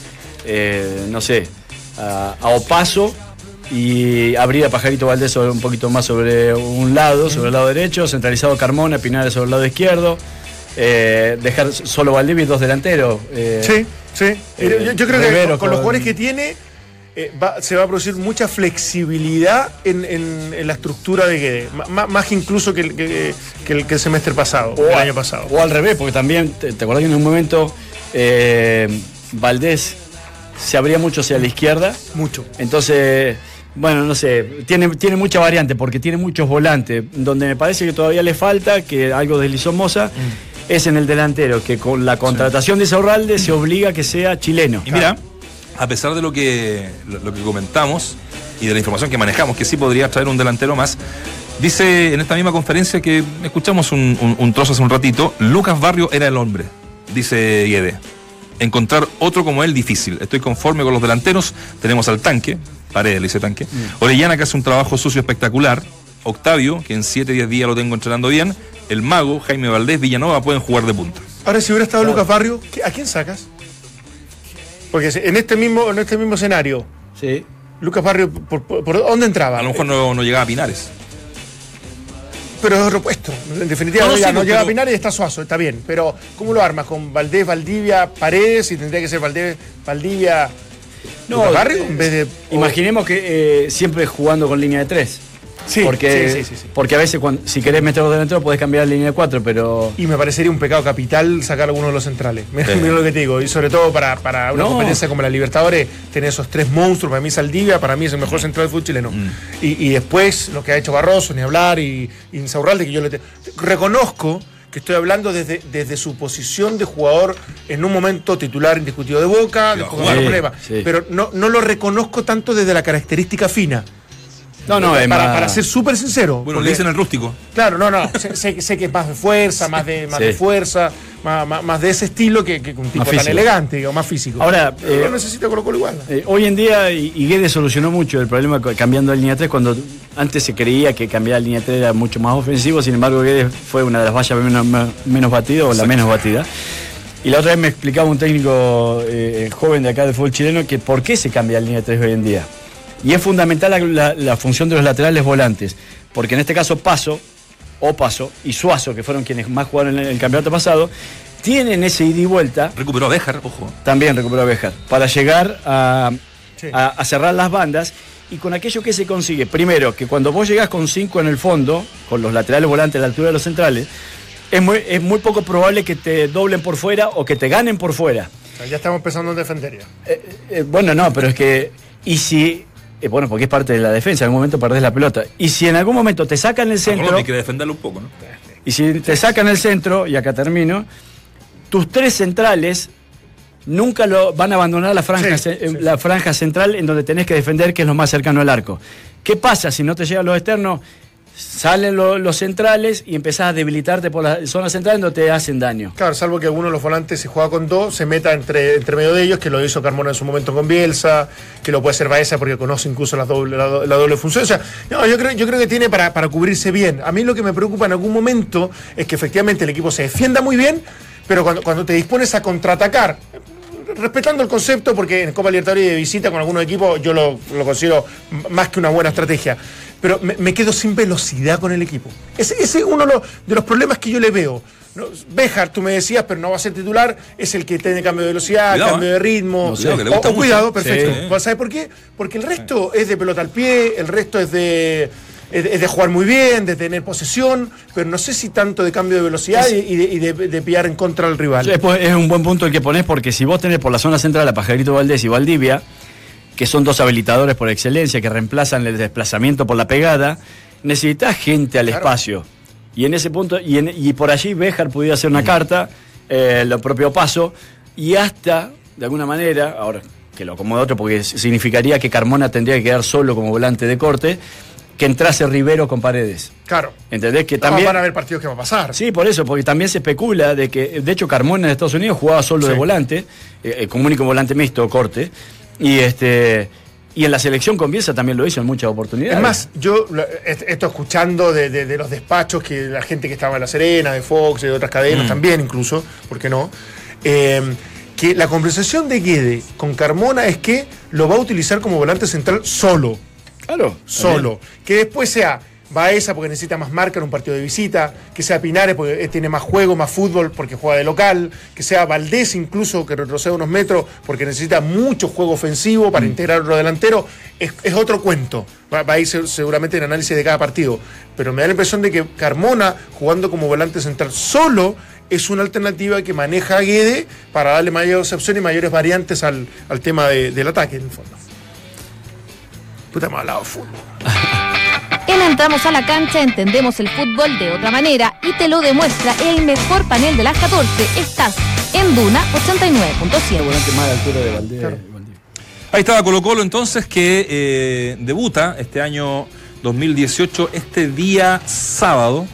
eh, no sé, a, a Opaso y abrir a Pajarito Valdés sobre- un poquito más sobre un lado, sobre el lado derecho, centralizado Carmona, Pinares sobre el lado izquierdo, eh, dejar solo Valdivia y dos delanteros. Sí, sí. yo, yo creo que con, con los jugadores que tiene eh, va- se va a producir mucha flexibilidad en, en- en la estructura de Guede. Más que incluso que el, que, que el, que el semestre pasado, O, el a- año pasado. o al revés, porque también, ¿te, te acordás que en un momento eh, Valdés se abría mucho hacia la izquierda. Mucho. Entonces, bueno, no sé, tiene, tiene mucha variante porque tiene muchos volantes. Donde me parece que todavía le falta, que algo deslizó Moza, Mm. es en el delantero, que con la contratación de Saurralde se obliga a que sea chileno. Y mira, a pesar de lo que, lo, lo que comentamos y de la información que manejamos, que sí podría traer un delantero más, dice en esta misma conferencia que escuchamos un, un- un trozo hace un ratito, Lucas Barrio era el hombre, dice Guede. Encontrar otro como él difícil. Estoy conforme con los delanteros. Tenemos al tanque, Paredes le dice tanque. Orellana que hace un trabajo sucio espectacular. Octavio, que en 7-10 días lo tengo entrenando bien. El mago, Jaime Valdés, Villanova pueden jugar de punta. Ahora, si hubiera estado Lucas Barrio, ¿qué- ¿a quién sacas? Porque en este mismo, en este mismo escenario, Sí. Lucas Barrio, ¿por, por- por dónde entraba? A lo mejor no, no llegaba a Pinares. Pero es otro puesto. En definitiva, No, no, no, ya sí, no pero- llega a Pinar y está Suazo, está bien. Pero, ¿cómo lo armas? ¿Con Valdés, Valdivia, Paredes? Y tendría que ser Valdés, Valdivia, Lucas Barrio en vez de. Imaginemos que eh, siempre jugando con línea de tres. Sí, porque, sí, sí, sí, sí. porque a veces cuando, si querés meter los delanteros podés cambiar la línea de cuatro, pero Y me parecería un pecado capital sacar alguno de los centrales. Mira, lo que te digo. Y sobre todo para, para una No. competencia como la Libertadores, tener esos tres monstruos. Para mí, Saldivia, para mí es el mejor central del fútbol chileno. Y, y después lo que ha hecho Barroso, ni hablar, y, y Insaurralde, que yo le te- reconozco que estoy hablando desde, desde su posición de jugador en un momento titular indiscutido de Boca, de jugador. Sí. Pero no, no lo reconozco tanto desde la característica fina. No, no, es para, más- para ser súper sincero. Bueno, porque- le dicen el rústico. Claro, no, no. Sé, sé- sé que es más de fuerza, más de, más Sí. de fuerza, más, más- más de ese estilo que, que un tipo tan elegante, digo, más físico. Ahora, eh, no necesita Colo Colo igual. Eh, hoy en día, Guedes solucionó mucho el problema cambiando de línea 3, cuando antes se creía que cambiar la línea 3 era mucho más ofensivo, sin embargo Guedes fue una de las vallas menos, menos batidas o la menos batida. Y la otra vez me explicaba un técnico eh, joven de acá del fútbol chileno que por qué se cambia la línea 3 hoy en día. Y es fundamental la, la- la función de los laterales volantes, porque en este caso Paso, o Paso y Suazo, que fueron quienes más jugaron en el, el campeonato pasado, tienen ese ida y vuelta Recuperó a Béjar, ojo. también recuperó a Béjar, para llegar a, Sí. a- a cerrar las bandas y con aquello que se consigue. Primero, que cuando vos llegás con cinco en el fondo, con los laterales volantes a la altura de los centrales, es muy, es muy poco probable que te doblen por fuera o que te ganen por fuera. Ya estamos empezando en defender ya. Eh, eh, bueno, no, pero es que. Y si. Eh, bueno, porque es parte de la defensa, en algún momento perdés la pelota. Y si en algún momento te sacan el centro. Hay que defenderlo un poco, ¿no? Y si te sacan el centro, y acá termino, tus tres centrales nunca lo van a abandonar la franja, Sí, ce- sí, la franja central en donde tenés que defender, que es lo más cercano al arco. ¿Qué pasa si no te llegan los externos? Salen lo- los centrales y empezás a debilitarte por la zona central en donde te hacen daño. Claro, salvo que alguno de los volantes se juega con dos, se meta entre, entre medio de ellos, que lo hizo Carmona en su momento con Bielsa, que lo puede hacer Baeza porque conoce incluso la, do- la doble función. O sea, no, yo creo, yo creo que tiene para, para cubrirse bien. A mí lo que me preocupa en algún momento es que efectivamente el equipo se defienda muy bien, pero cuando, cuando te dispones a contraatacar, respetando el concepto, porque en Copa Libertadores de visita con algunos equipos yo lo, lo considero más que una buena estrategia. Pero me, me quedo sin velocidad con el equipo. Ese es uno de los, de los problemas que yo le veo. ¿no? Béjar, tú me decías, pero no va a ser titular, es el que tiene cambio de velocidad, Cuidado, cambio ¿eh? de ritmo. No sé, que le O- gusta o mucho. cuidado, perfecto. Sí. ¿Sabes por qué? Porque el resto es de pelota al pie, el resto es de, es de, es de jugar muy bien, de tener posesión, pero no sé si tanto de cambio de velocidad y, y de, y de- de pillar en contra al rival. Es un buen punto el que pones porque si vos tenés por la zona central a Pajarito Valdés y Valdivia, que son dos habilitadores por excelencia que reemplazan el desplazamiento por la pegada, necesitas gente al Claro. espacio. Y en ese punto, y, en- y por allí Béjar pudiera hacer una carta, eh, lo propio paso, y hasta, de alguna manera, ahora que lo acomoda otro, porque significaría que Carmona tendría que quedar solo como volante de corte, que entrase Rivero con paredes. Claro. ¿Entendés? Que No, también. van a haber partidos que va a pasar. Sí, por eso, porque también se especula de que, de hecho, Carmona en Estados Unidos jugaba solo Sí. de volante, eh, eh, como único volante mixto, corte, y este y en la selección con Bielsa también lo hizo en muchas oportunidades. Es más, yo esto escuchando de, de- de los despachos, que la gente que estaba en La Serena, de Fox, de otras cadenas Mm. también incluso, ¿por qué no? Eh, que la conversación de Guede con Carmona es que lo va a utilizar como volante central solo, claro, solo. Que después sea Baeza porque necesita más marca en un partido de visita, que sea Pinares porque eh, tiene más juego, más fútbol porque juega de local, que sea Valdés incluso que retroceda unos metros porque necesita mucho juego ofensivo para integrar otro delantero, es, es otro cuento. Va, va a ir se- seguramente en análisis de cada partido. Pero me da la impresión de que Carmona, jugando como volante central solo, es una alternativa que maneja a Guede para darle mayores opciones y mayores variantes al, al tema de- del ataque, en el fondo. Puta, hemos hablado de fútbol. En Entramos a la cancha entendemos el fútbol de otra manera y te lo demuestra el mejor panel de las 14. Estás en Duna 89.7. Volante más de altura de Valdés. Claro. Valdés. Ahí estaba Colo Colo entonces que eh, debuta este año 2018, este día sábado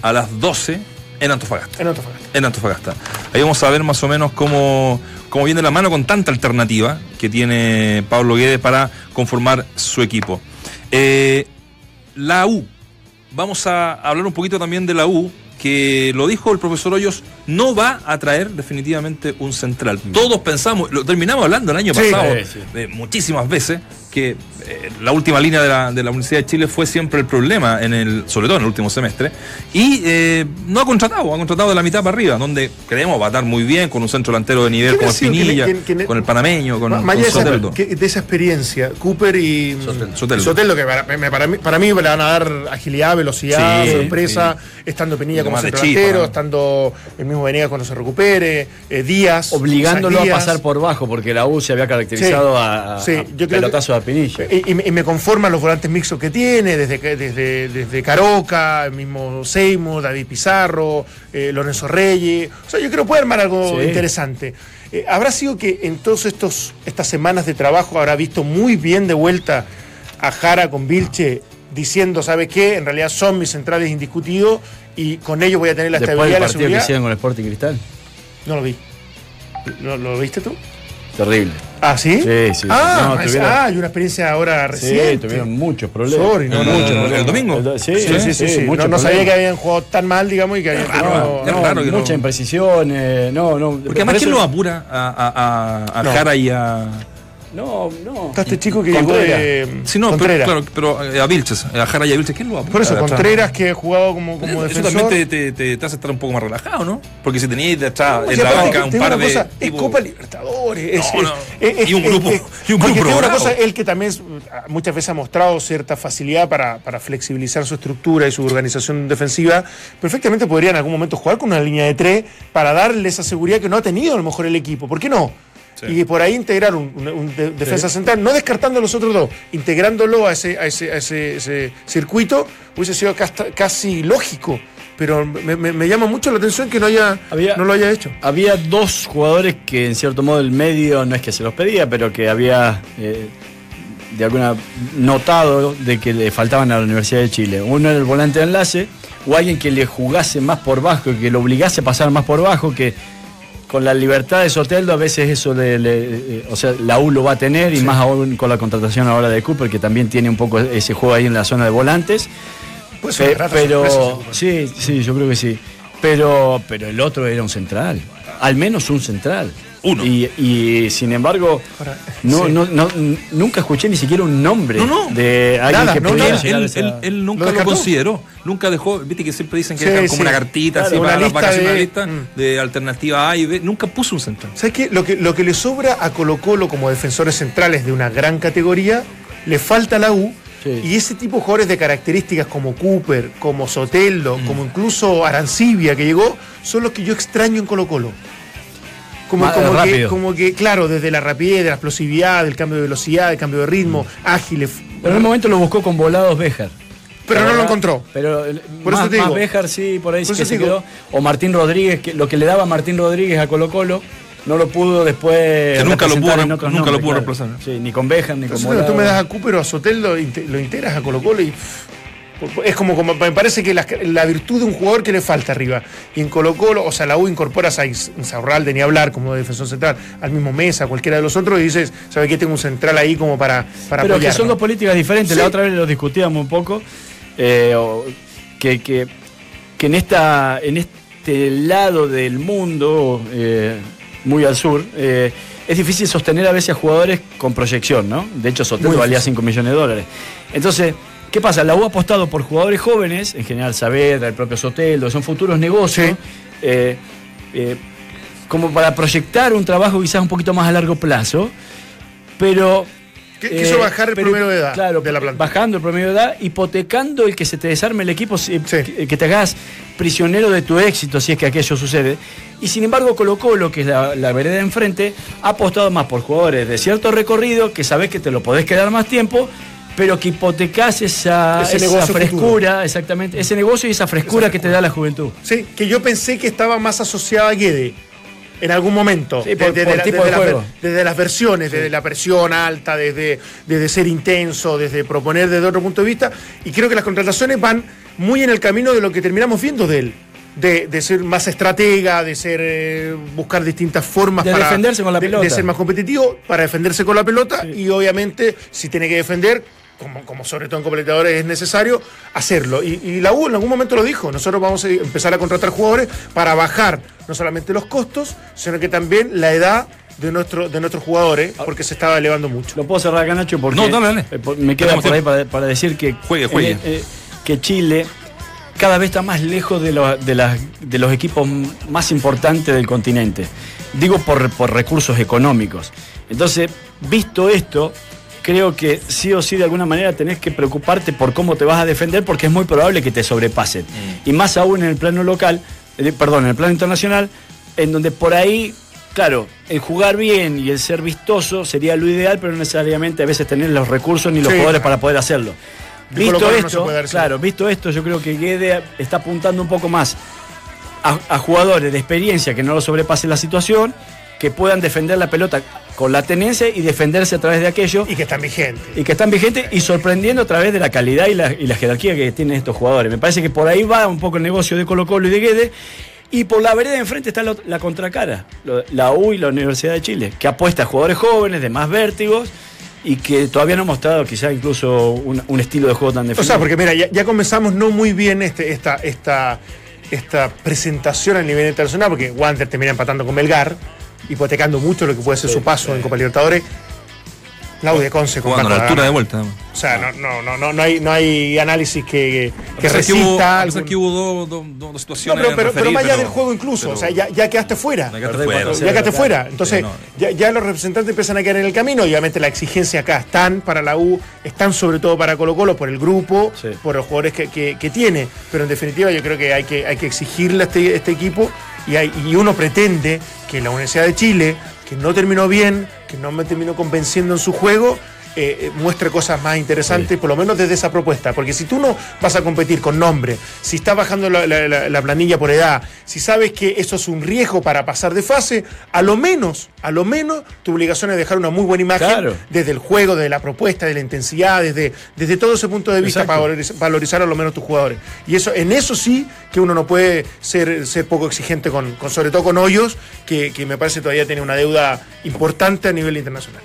a las 12 en Antofagasta. En Antofagasta. En Antofagasta. Ahí vamos a ver más o menos cómo, cómo viene la mano con tanta alternativa que tiene Pablo Guedes para conformar su equipo. Eh, la U. Vamos a hablar un poquito también de la U, que lo dijo el profesor Hoyos, no va a traer definitivamente un central. Todos pensamos, lo terminamos hablando el año Sí, pasado sí, eh, muchísimas veces, que eh, la última línea de la, de la Universidad de Chile fue siempre el problema, en el, sobre todo en el último semestre, y eh, no ha contratado, ha contratado de la mitad para arriba, donde creemos va a estar muy bien, con un centro delantero de nivel ¿Quién como Espinilla, quién- quién- con el panameño, con, con esa, Soteldo. que- de esa experiencia, Cooper y Soteldo. Soteldo, que para, me- para mí, para mí le van a dar agilidad, velocidad, Sí, sorpresa, estando poco como centro chispa, delantero, ¿no? estando el mismo Venegas cuando se recupere, eh, Díaz. Obligándolo a Díaz. pasar por bajo, porque la U se había caracterizado Sí. a, a- Sí, a yo creo pelotazo a Pinilla. Y, y me- y me conforman los volantes mixtos que tiene, desde, desde, desde Caroca, el mismo Seymour, David Pizarro, eh, Lorenzo Reyes. O sea, yo creo que puede armar algo Sí. interesante. Eh, ¿Habrá sido que en todas estas semanas de trabajo habrá visto muy bien de vuelta a Jara con Vilche diciendo, ¿sabe qué? En realidad son mis centrales indiscutidos y con ellos voy a tener la Después estabilidad del y la partido que seguridad? hicieron con Sporting Cristal. No lo vi. ¿Lo, lo viste tú? Terrible. Ah, ¿sí? Sí, sí, Ah, no, es- tuvieron- ah, hay una experiencia ahora reciente. Sí, tuvieron muchos problemas. Sorry, no, no, muchos no, no, problemas. ¿el domingo? Sí, Sí, sí, sí. sí. muchos No, no sabía que habían jugado tan mal, digamos, y que habían no- muchas imprecisiones, no, no. Porque además, ¿quién lo apura a, a, a, a No. Jara y a. No, no. Está este chico que llegó de Sí, no, pero, Contreras. claro, pero eh, a Vilches, a Jara y a Vilches, ¿quién lo apura? Por eso? Contreras que ha jugado como, como Eso defensor. también te, te, te- te hace estar un poco más relajado, ¿no? Porque si teníais de atrás No, en la banca un par de. cosa, es Copa Libertadores. es- No, no. es- es- Y un grupo- es- y un porque grupo una cosa, él que también es- muchas veces ha mostrado cierta facilidad para, para flexibilizar su estructura y su organización defensiva, perfectamente podría en algún momento jugar con una línea de tres para darle esa seguridad que no ha tenido a lo mejor el equipo. ¿Por qué no? Sí. Y por ahí integrar un, un- un de- defensa central, no descartando a los otros dos, integrándolo a ese, a ese, a ese, ese circuito, hubiese sido casi lógico. Pero me, me- me llama mucho la atención que no, haya, Había- no lo haya hecho. Había dos jugadores que en cierto modo el medio no es que se los pedía, pero que había eh, de alguna notado de que le faltaban a la Universidad de Chile. Uno era el volante de enlace, o alguien que le jugase más por bajo, que lo obligase a pasar más por bajo, que con la libertad de Soteldo a veces eso le, le- eh, o sea, la U lo va a tener y más aún con la contratación ahora de Cooper, que también tiene un poco ese juego ahí en la zona de volantes. Pe- grata pero sorpresa, sí, sí, yo creo que sí. Pero, pero el otro era un central, al menos un central. Uno. Y, y, sin embargo, no, sí. no, no, nunca escuché ni siquiera un nombre No, no. de alguien Nada, que no, pudiera Él, él- él nunca ¿Lo consideró, nunca dejó, viste que siempre dicen que Sí, dejan como sí. una cartita así Claro, para las vacaciones, de- lista Mm. de alternativa A y B, nunca puso un central. ¿Sabes qué? Lo que, lo que le sobra a Colo Colo como defensores centrales de una gran categoría, le falta la U. Sí. Y ese tipo de jugadores de características como Cooper, como Soteldo, como incluso Arancibia que llegó, son los que yo extraño en Colo Colo. Como, como, que, rápido. como que, claro, desde la rapidez, de la explosividad, del cambio de velocidad, del cambio de ritmo, ágiles. Pero en un momento lo buscó con volados Béjar. Pero no lo verdad, encontró. Pero Por más, eso te digo. más Béjar sí, por ahí Por sí que se te digo. quedó. O Martín Rodríguez, que lo que le daba Martín Rodríguez a Colo Colo, no lo pudo después. Que nunca lo pudo nunca lo pudo claro. reemplazar. Sí, ni con Béjar, ni con Entonces, cuando tú me das a Cooper o a Soteldo, lo integras a Colo Colo y pff, es como, como me parece que la, la virtud de un jugador que le falta arriba. Y en Colo Colo, o sea, la U incorporas a Is- Insaurralde ni hablar como defensor central, al mismo Mesa, cualquiera de los otros, y dices, ¿sabe qué? Tengo un central ahí como para, para Pero que son dos políticas diferentes. Sí. La otra vez lo discutíamos un poco. eh, que, que, que en, esta, en este lado del mundo, eh, muy al sur, eh, es difícil sostener a veces a jugadores con proyección, ¿no? De hecho, Soteldo Muy valía difícil. 5 millones de dólares. Entonces, ¿qué pasa? La U ha apostado por jugadores jóvenes, en general Saavedra, el propio Soteldo, son futuros negocios. Sí. eh, eh, como para proyectar un trabajo quizás un poquito más a largo plazo, pero quiso bajar el pero- promedio de edad Claro, de la plantilla. bajando el promedio de edad, hipotecando el que se te desarme el equipo, Sí. que, que te hagas prisionero de tu éxito si es que aquello sucede. Y sin embargo, Colo Colo, que es la, la vereda de enfrente, ha apostado más por jugadores de cierto recorrido, que sabés que te lo podés quedar más tiempo, pero que hipotecás esa, frescura, exactamente, ese negocio y esa frescura que te da la juventud. Sí, que yo pensé que estaba más asociada a Guede en algún momento. Sí, por- desde, por la- tipo desde de las desde versiones, desde la presión alta, desde, desde ser intenso, desde proponer desde otro punto de vista. Y creo que las contrataciones van muy en el camino de lo que terminamos viendo de él. De, de ser más estratega, de ser eh, buscar distintas formas De para defenderse con la pelota. de ser más competitivo, para defenderse con la pelota y obviamente si tiene que defender, como, como sobre todo en completadores es necesario, hacerlo. Y, y la U en algún momento lo dijo, nosotros vamos a empezar a contratar jugadores para bajar no solamente los costos, sino que también la edad de, nuestro, de nuestros jugadores, porque se estaba elevando mucho. Lo puedo cerrar acá, Nacho, porque No, dale, dale. eh, por- me queda por ahí para, para decir que, Juegue, juegue. eh, eh, que Chile cada vez está más lejos de, lo- de, las- de los equipos más importantes del continente. Digo por, por recursos económicos. Entonces, visto esto, creo que sí o sí de alguna manera tenés que preocuparte por cómo te vas a defender porque es muy probable que te sobrepasen. Mm. Y más aún en el plano local, eh, perdón, en el plano internacional, en donde por ahí, claro, el jugar bien y el ser vistoso sería lo ideal, pero no necesariamente a veces tener los recursos ni los Sí, jugadores para poder hacerlo. Visto no esto, claro, visto esto, yo creo que Guede está apuntando un poco más a, a jugadores de experiencia que no lo sobrepasen la situación, que puedan defender la pelota con la tenencia y defenderse a través de aquello Y que están vigentes. y que están vigentes y sorprendiendo a través de la calidad y la, y la jerarquía que tienen estos jugadores. Me parece que por ahí va un poco el negocio de Colo Colo y de Guede. Y por la vereda de enfrente está la, la contracara, la U y la Universidad de Chile, que apuesta a jugadores jóvenes de más vértigos y que todavía no ha mostrado quizá incluso un, un estilo de juego tan O definido. sea, porque mira, ya, ya comenzamos no muy bien este, esta, esta, esta presentación a nivel internacional, porque Wander termina empatando con Melgar, hipotecando mucho lo que puede ser su paso en Copa Libertadores. La U de Conce con la altura de vuelta. O sea, no, no, no, no, no, hay, no hay análisis que, que resista. algún- que hubo dos, situaciones. pero, pero, más allá del juego incluso, o sea, ya, ya quedaste fuera. Ya quedaste fuera. cuatro Ya quedaste claro. fuera. Entonces, ya, los representantes empiezan a quedar en el camino. Obviamente la exigencia acá están para la U, están sobre todo para Colo Colo por el grupo, por los jugadores que, que- que tiene. Pero en definitiva yo creo que hay que, hay que exigirle a este, este equipo y, uno pretende que la Universidad de Chile, que no terminó bien, que no me terminó convenciendo en su juego, eh, eh, muestre cosas más interesantes, por lo menos desde esa propuesta. Porque si tú no vas a competir con nombre, si estás bajando la, la- la- la planilla por edad, si sabes que eso es un riesgo para pasar de fase, a lo menos, a lo menos, tu obligación es dejar una muy buena imagen Claro. desde el juego, desde la propuesta, de la intensidad, desde, desde todo ese punto de vista Exacto. para valoriz- valorizar a lo menos tus jugadores. Y eso, en eso sí que uno no puede ser, ser poco exigente con, con- sobre todo con Hoyos, que, que me parece todavía tiene una deuda importante a nivel internacional.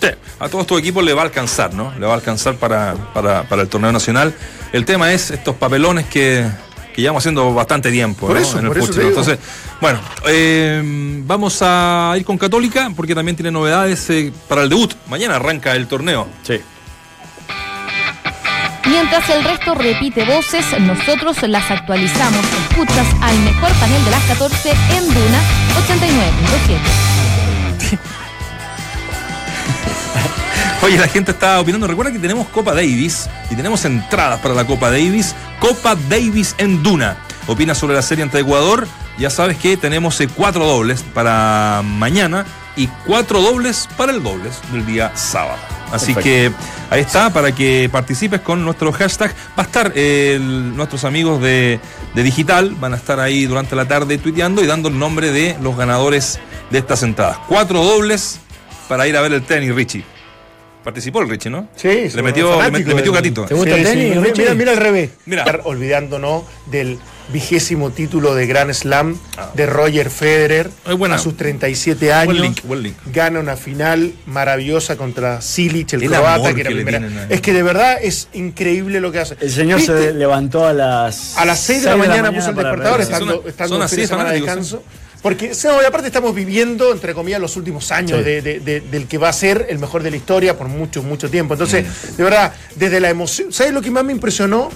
Sí, a todos estos equipos le va a alcanzar, ¿no? Le va a alcanzar para, para, para el torneo nacional. El tema es estos papelones que, que llevamos haciendo bastante tiempo Por ¿no? eso, en el por eso fútbol. te digo. Entonces, bueno, eh, vamos a ir con Católica porque también tiene novedades eh, para el debut. Mañana arranca el torneo. Sí. Mientras el resto repite voces, nosotros las actualizamos. Escuchas al mejor panel de las 14 en Duna 89.7. Oye, la gente está opinando. Recuerda que tenemos Copa Davis y tenemos entradas para la Copa Davis. Copa Davis en Duna. Opina sobre la serie ante Ecuador. Ya sabes que tenemos eh, cuatro dobles para mañana y cuatro dobles para el dobles del día sábado. Así Perfecto. que ahí está para que participes con nuestro hashtag. Va a estar el- nuestros amigos de, de Digital, van a estar ahí durante la tarde tuiteando y dando el nombre de los ganadores de estas entradas. Cuatro dobles para ir a ver el tenis, Richie. Participó el Richie, ¿no? Sí, Le metió, le, met- le metió gatito. ¿Te gusta el tenis, Mira, Richie? mira, mira al revés. Mira. Estar olvidándonos del vigésimo título de Grand Slam Ah. de Roger Federer buena. a sus 37 años. Buen link, buen link. Gana una final maravillosa contra Silic, el, El croata, amor que era que le primera. Es que de verdad es increíble lo que hace. El señor ¿Viste? se levantó a las A las 6 de la mañana, puso el despertador, estando, son- estando son fin de de semana de descanso. Porque, sí, y aparte estamos viviendo, entre comillas, los últimos años Sí. de- de- de- del que va a ser el mejor de la historia por mucho, mucho tiempo. Entonces, Mm. de verdad, desde la emoción. ¿Sabes lo que más me impresionó?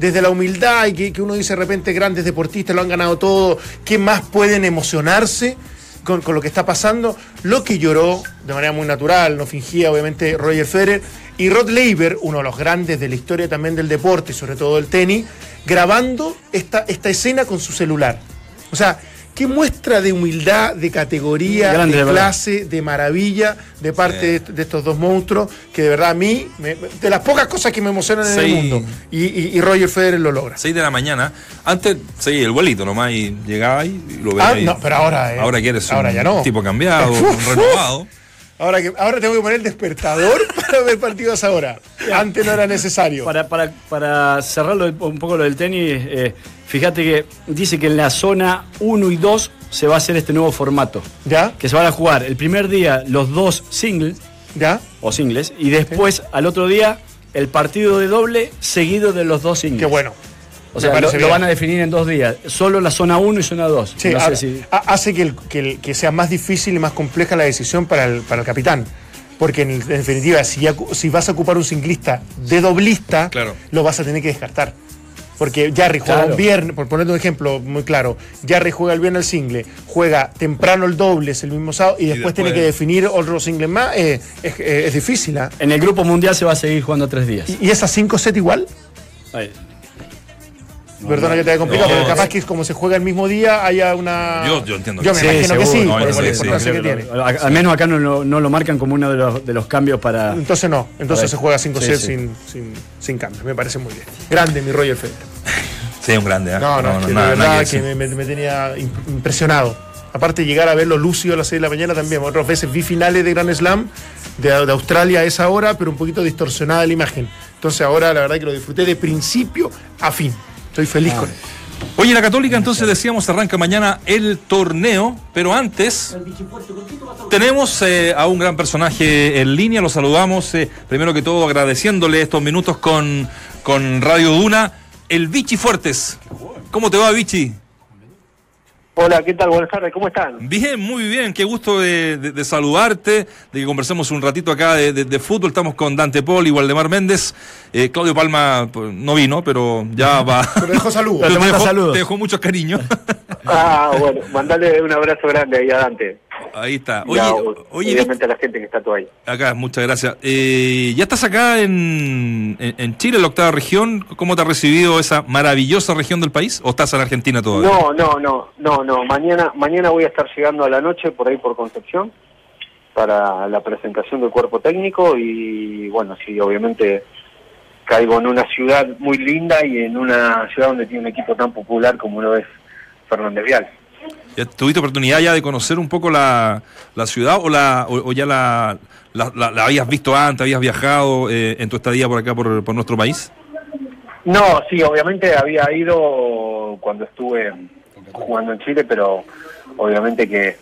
Desde la humildad y que, que uno dice de repente grandes deportistas lo han ganado todo, ¿qué más pueden emocionarse? con, con lo que está pasando, lo que lloró de manera muy natural, no fingía obviamente Roger Federer, y Rod Laver, uno de los grandes de la historia también del deporte y sobre todo del tenis, grabando esta, esta escena con su celular. O sea, qué muestra de humildad, de categoría, Grande, de verdad. clase, de maravilla de parte Sí. de, est- de estos dos monstruos, que de verdad a mí, me- de las pocas cosas que me emocionan en el Sí. mundo, y, y- y Roger Federer lo logra. 6 de la mañana. Antes seguía el vuelito nomás y llegaba ahí y lo veía. Ah, no, pero ahora, eh, Ahora quieres ahora un ya no. tipo cambiado, renovado. Ahora, que, ahora tengo que poner el despertador para ver partidos ahora. Antes no era necesario. Para, para, para cerrarlo un poco lo del tenis, eh, fíjate que dice que en la zona 1 y 2 se va a hacer este nuevo formato. ¿Ya? Que se van a jugar el primer día los dos singles ¿Ya? o singles y después al otro día el partido de doble seguido de los dos singles. Qué bueno. O sea, lo, lo van a definir en dos días. Solo la zona 1 y zona 2. Sí, no sé si- hace que, el- que el- que sea más difícil y más compleja la decisión para el, para el capitán. Porque en, en definitiva, si, ya si vas a ocupar un ciclista de doblista, Claro. lo vas a tener que descartar. Porque Jarry juega Claro. un viernes, por poner un ejemplo muy claro, Jarry juega el viernes el single, juega temprano el doble, es el mismo sábado, y después, después- tiene que definir otro single más, eh, es, eh, es difícil. ¿ah? En el grupo mundial se va a seguir jugando tres días. ¿Y, y esas 5 set igual? Ahí. Perdona que te haya complicado, No, pero capaz que como se juega el mismo día haya una... Yo- yo entiendo Yo que me sí. imagino que seguro. sí, No, por, la que sí. importancia que tiene. Al menos acá no, lo- no lo marcan como uno de los, de los cambios para. Entonces no, entonces se juega 5 Sí, sets sí. sin, sin, sin cambio, me parece muy bien. Grande mi Roger Federer. Sí, un grande, ¿eh? No, no, es que nada- de nada verdad que que, me, me- me tenía imp- impresionado. Aparte de llegar a verlo lúcido a las 6 de la mañana también. Otras veces vi finales de Grand Slam de, de Australia a esa hora, pero un poquito distorsionada la imagen. Entonces ahora la verdad que lo disfruté de principio a fin. Estoy feliz Ah. con él. Oye, la Católica entonces decíamos arranca mañana el torneo, pero antes tenemos eh, a un gran personaje en línea, lo saludamos eh, primero que todo agradeciéndole estos minutos con, con Radio Duna, el Vichy Fuertes. ¿Cómo te va, Vichy? Hola, ¿qué tal? Buenas tardes, ¿cómo están? Bien, muy bien, qué gusto de, de- de saludarte, de que conversemos un ratito acá de, de- de fútbol. Estamos con Dante Paul y Waldemar Méndez. Eh, Claudio Palma pues, no vino, pero ya va. Pero dejo saludos. Pero te manda dejó, saludos. te dejó muchos cariños. Ah, bueno, mandale un abrazo grande ahí a Dante. Ahí está. Oye, obviamente a la gente que está todo ahí. Acá, muchas gracias. Eh, ya estás acá en, en, en Chile, en la octava región. ¿Cómo te ha recibido esa maravillosa región del país? ¿O estás en Argentina todavía? No, no, no, no, no. Mañana, mañana voy a estar llegando a la noche por ahí por Concepción para la presentación del cuerpo técnico y bueno, sí, obviamente caigo en una ciudad muy linda y en una ciudad donde tiene un equipo tan popular como lo es Fernández Vial. ¿Ya ¿Tuviste oportunidad ya de conocer un poco la, la ciudad o, la, o, o ya la, la, la- la habías visto antes, habías viajado eh, en tu estadía por acá, por, por nuestro país? No, sí, obviamente había ido cuando estuve jugando en Chile, pero obviamente que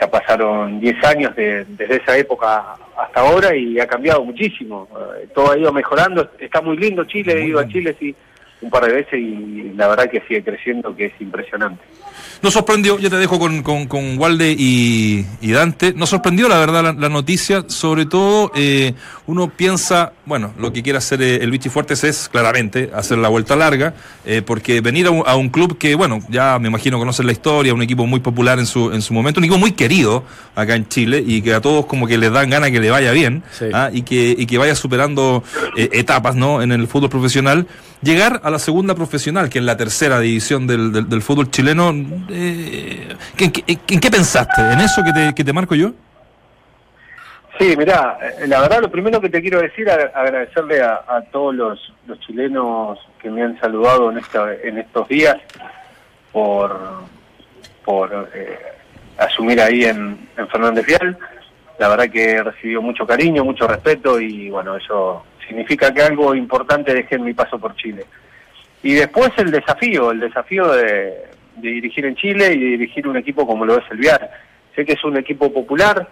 ya pasaron 10 años de- desde esa época hasta ahora y ha cambiado muchísimo. Eh, todo ha ido mejorando, está muy lindo Chile, he ido a Chile sí un par de veces y la verdad que sigue creciendo, que es impresionante. Nos sorprendió, ya te dejo con, con, con Walde y, y Dante, nos sorprendió la verdad la, la noticia, sobre todo eh, uno piensa, bueno, lo que quiere hacer eh, el Vichy Fuertes es claramente hacer la vuelta larga, eh, porque venir a un, a un club que, bueno, ya me imagino conocen la historia, un equipo muy popular en su, en su momento, un equipo muy querido acá en Chile y que a todos como que les dan ganas que le vaya bien Sí. ¿ah? y, que, y que vaya superando eh, etapas ¿no? en el fútbol profesional, llegar a la segunda profesional, que es la tercera división del, del, fútbol chileno, eh, ¿en, qué- en qué pensaste? ¿En eso que te, que te marco yo? Sí, mirá, eh, la verdad lo primero que te quiero decir agradecerle a, a todos los, los chilenos que me han saludado en, esta, en estos días por, por eh, asumir ahí en, en Fernández Vial. La verdad que he recibido mucho cariño, mucho respeto y bueno, eso significa que algo importante dejé en mi paso por Chile. Y después el desafío, el desafío de, de dirigir en Chile y de dirigir un equipo como lo es el Vial. Sé que es un equipo popular,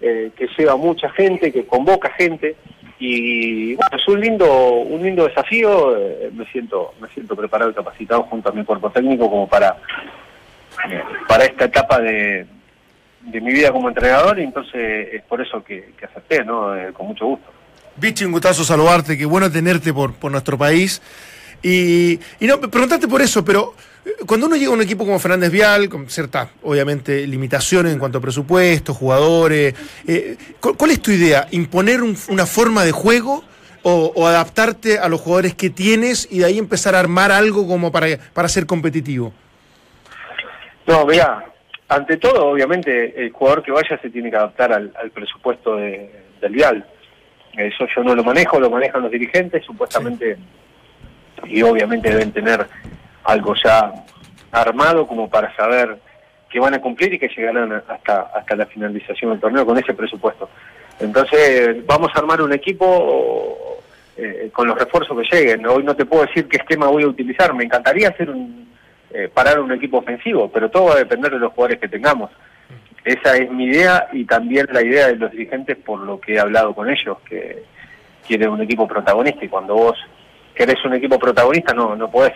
eh, que lleva mucha gente, que convoca gente y bueno, es un lindo un lindo desafío. eh, me siento me siento preparado y capacitado junto a mi cuerpo técnico como para eh, para esta etapa de, de mi vida como entrenador y entonces es por eso que, que acepté, ¿no? Eh, con mucho gusto. Vichy, un gustazo saludarte, qué bueno tenerte por, por nuestro país. Y, y no, preguntarte por eso, pero Cuando uno llega a un equipo como Fernández Vial, con ciertas, obviamente, limitaciones en cuanto a presupuesto, jugadores, eh, ¿cu- ¿cuál es tu idea? ¿Imponer un- una forma de juego o, o adaptarte a los jugadores que tienes y de ahí empezar a armar algo como para, para ser competitivo? No, mira, ante todo, obviamente, el jugador que vaya se tiene que adaptar al, al presupuesto de- del Vial. Eso yo no lo manejo, lo manejan los dirigentes, supuestamente, y obviamente deben tener algo ya armado como para saber que van a cumplir y que llegarán hasta, hasta la finalización del torneo con ese presupuesto. Entonces, vamos a armar un equipo eh, con los refuerzos que lleguen. Hoy no te puedo decir qué esquema voy a utilizar. Me encantaría hacer un, eh, parar un equipo ofensivo, pero todo va a depender de los jugadores que tengamos. Esa es mi idea y también la idea de los dirigentes por lo que he hablado con ellos, que quieren un equipo protagonista y cuando vos querés un equipo protagonista no, no podés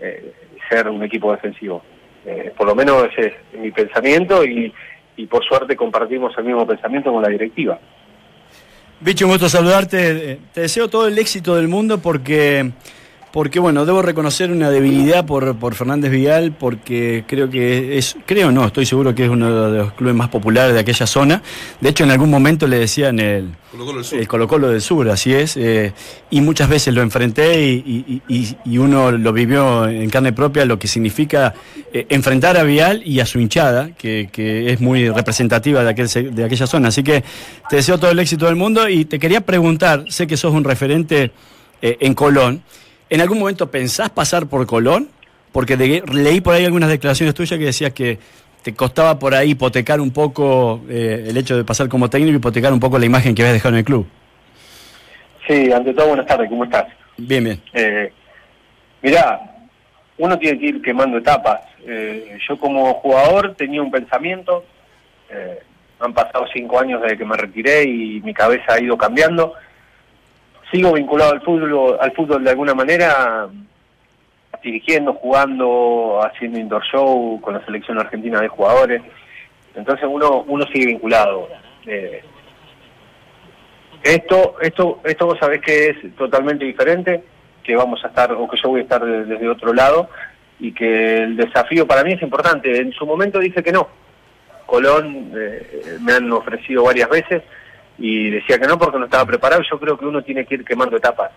eh, ser un equipo defensivo. Eh, por lo menos ese es mi pensamiento y, y por suerte compartimos el mismo pensamiento con la directiva. Bicho, un gusto saludarte. Te deseo todo el éxito del mundo porque, porque bueno, debo reconocer una debilidad por, por Fernández Vial porque creo que es, creo no, estoy seguro que es uno de los clubes más populares de aquella zona. De hecho, en algún momento le decían el, Colo-Colo del Sur. el Colo Colo del Sur, así es. eh, y muchas veces lo enfrenté y, y- y- y uno lo vivió en carne propia lo que significa eh, enfrentar a Vial y a su hinchada, que, que es muy representativa de, aquel, de aquella zona. Así que te deseo todo el éxito del mundo y te quería preguntar, sé que sos un referente eh, en Colón, ¿en algún momento pensás pasar por Colón? Porque de- leí por ahí algunas declaraciones tuyas que decías que te costaba por ahí hipotecar un poco eh, el hecho de pasar como técnico, hipotecar un poco la imagen que habías dejado en el club. Sí, ante todo, buenas tardes, ¿cómo estás? Bien, bien. Eh, mirá, uno tiene que ir quemando etapas. Eh, yo como jugador tenía un pensamiento, eh, han pasado cinco años desde que me retiré y mi cabeza ha ido cambiando. Sigo vinculado al fútbol, al fútbol de alguna manera, dirigiendo, jugando, haciendo indoor show con la selección argentina de jugadores. Entonces uno, uno sigue vinculado. Eh, esto, esto, esto vos sabés que es totalmente diferente, que vamos a estar, o que yo voy a estar de- desde otro lado, y que el desafío para mí es importante. En su momento dije que no. Colón eh, me han ofrecido varias veces y decía que no porque no estaba preparado. Yo creo que uno tiene que ir quemando etapas.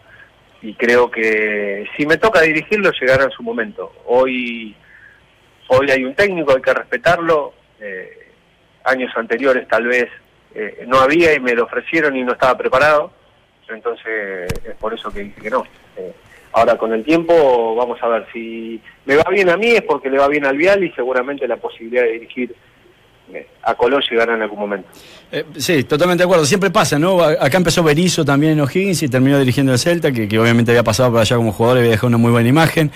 Y creo que si me toca dirigirlo, llegará en su momento. Hoy, hoy hay un técnico, hay que respetarlo. Eh, años anteriores tal vez eh, no había y me lo ofrecieron y no estaba preparado. Entonces es por eso que dije que no. Eh, ahora con el tiempo vamos a ver si me va bien a mí es porque le va bien al Vial y seguramente la posibilidad de dirigir a Colón llegará en algún momento. Eh, sí, totalmente de acuerdo. Siempre pasa, ¿no? Acá empezó Berizzo también en O'Higgins y terminó dirigiendo el Celta, que, que obviamente había pasado por allá como jugador y había dejado una muy buena imagen.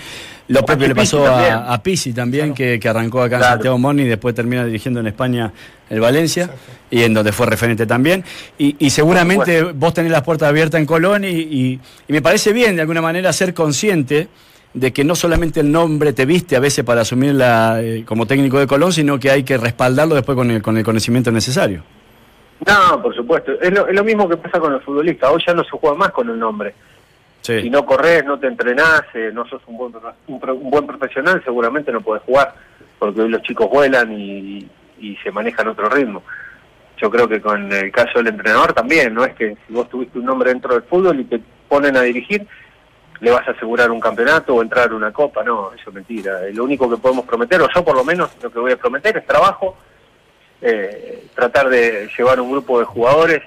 Lo propio le pasó a, a Pizzi también, que, que arrancó acá en Claro. Santiago Morni y después termina dirigiendo en España el Valencia, y en donde fue referente también. Y, y seguramente vos tenés las puertas abiertas en Colón y, y- y me parece bien, de alguna manera, ser consciente de que no solamente el nombre te viste a veces para asumir la, eh, como técnico de Colón, sino que hay que respaldarlo después con el, con el conocimiento necesario. No, por supuesto. Es lo, es lo mismo que pasa con los futbolistas. Hoy ya no se juega más con el nombre. Sí. Si no corres, no te entrenás, eh, no sos un buen, un, un buen profesional, seguramente no podés jugar, porque hoy los chicos vuelan y, y se manejan otro ritmo. Yo creo que con el caso del entrenador también, no es que si vos tuviste un nombre dentro del fútbol y te ponen a dirigir, le vas a asegurar un campeonato o entrar a una copa, no, eso es mentira. Lo único que podemos prometer, o yo por lo menos lo que voy a prometer es trabajo, eh, tratar de llevar un grupo de jugadores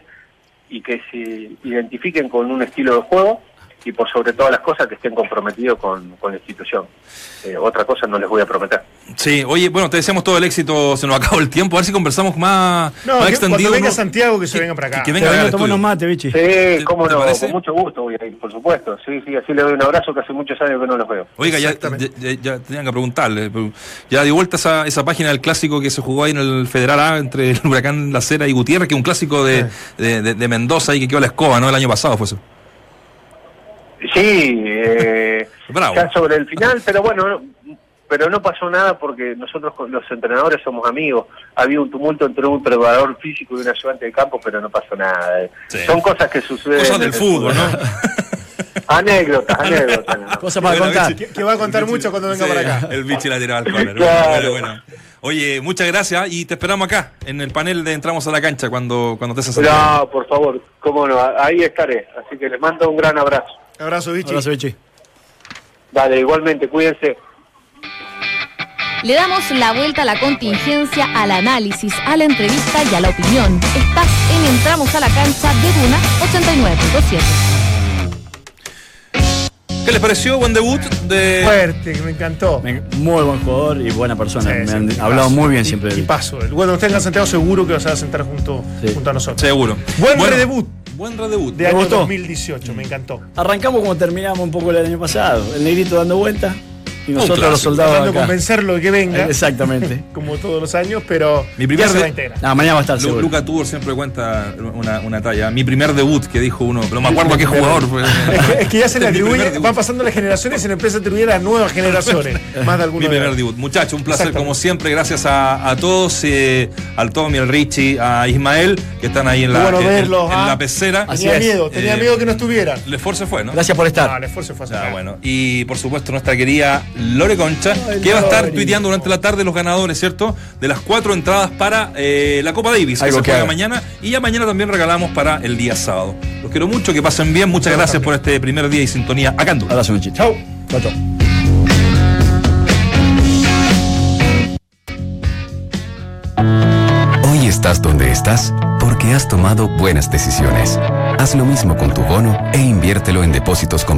y que se identifiquen con un estilo de juego y por sobre todas las cosas que estén comprometidos con, con la institución. Eh, otra cosa no les voy a prometer. Sí, oye, bueno, te deseamos todo el éxito, se nos acabó el tiempo, a ver si conversamos más, No, más que extendido. cuando venga ¿no? Santiago, que se venga para acá. Que, venga a ver vengo a el tomar unos mates, bichi. Sí, cómo no, parece? con mucho gusto voy a ir, por supuesto. Sí, sí, así le doy un abrazo que hace muchos años que no los veo. Oiga, ya, tenían que preguntarle. Ya dio vuelta esa, esa página del clásico que se jugó ahí en el Federal A entre el Huracán La Cera y Gutiérrez, que es un clásico de, de, de- de Mendoza y que quedó a la escoba, ¿no? El año pasado fue eso. Sí, eh, Bravo. ya sobre el final, pero bueno, no- pero no pasó nada porque nosotros los entrenadores somos amigos. Había un tumulto entre un preparador físico y un ayudante de campo, pero no pasó nada. Sí. Son cosas que suceden. Cosas del el fútbol, ¿no? Anécdotas, anécdotas. nada más. Cosa para Bueno, contar. Que, que va a contar mucho cuando venga Sí, para acá. El bichi la tiraba al córner. Claro. Bueno, bueno. Oye, muchas gracias y te esperamos acá, en el panel de Entramos a la Cancha, cuando, cuando te haces No, por favor, cómo no, ahí estaré. Así que les mando un gran abrazo. Abrazo, bichi. Abrazo, Vichy. Dale, igualmente, cuídense. Le damos la vuelta a la contingencia, al análisis, a la entrevista y a la opinión. Estás en Entramos a la cancha de Duna 89.7. ¿Qué les pareció? Buen debut de... Fuerte, que me encantó. Me- Muy buen jugador y buena persona. Sí, Me sí, han hablado muy bien siempre de Y él. paso. Cuando usted a Santiago, seguro que vas a sentar junto, Sí. junto a nosotros. Seguro. Buen Bueno, redebut Buen redebut. de ¿Te año gustó? 2018, me encantó. Arrancamos como terminamos un poco el año pasado. El negrito dando vuelta y nosotros clásico. los soldados Tratando de acá. convencerlo de que venga, Exactamente. como todos los años, pero Mi primer ya se de-. Ah, mañana va a estar Lu- seguro. Luca Tudor siempre cuenta una, una talla. Mi primer debut, que dijo uno, pero me acuerdo a qué jugador fue. Es que, es que ya se le atribuye, van pasando las generaciones y se le empieza a atribuir a las nuevas generaciones, más de alguno Mi de primer debut. Muchachos, un placer como siempre. Gracias a, a todos, eh, al Tommy, al Richie, a Ismael, que están ahí en la, bueno en- en- verlos, en ¿ah? la pecera. Así Tenía es. miedo, tenía Eh, miedo que no estuvieran. El esfuerzo fue, ¿no? Gracias por estar. No, el esfuerzo fue así. Ah, bueno. Y por supuesto nuestra querida Lore Concha, Ay, que va a estar Lore. tuiteando durante la tarde los ganadores, ¿cierto? De las cuatro entradas para eh, la Copa Davis, que Algo se que juega mañana. Y ya mañana también regalamos para el día sábado. Los quiero mucho, que pasen bien. Muchas gracias por este primer día y sintonía acá en. Abrazo. Chau. Chau, chau. Hoy estás donde estás porque has tomado buenas decisiones. Haz lo mismo con tu bono e inviértelo en depósitos convenientes.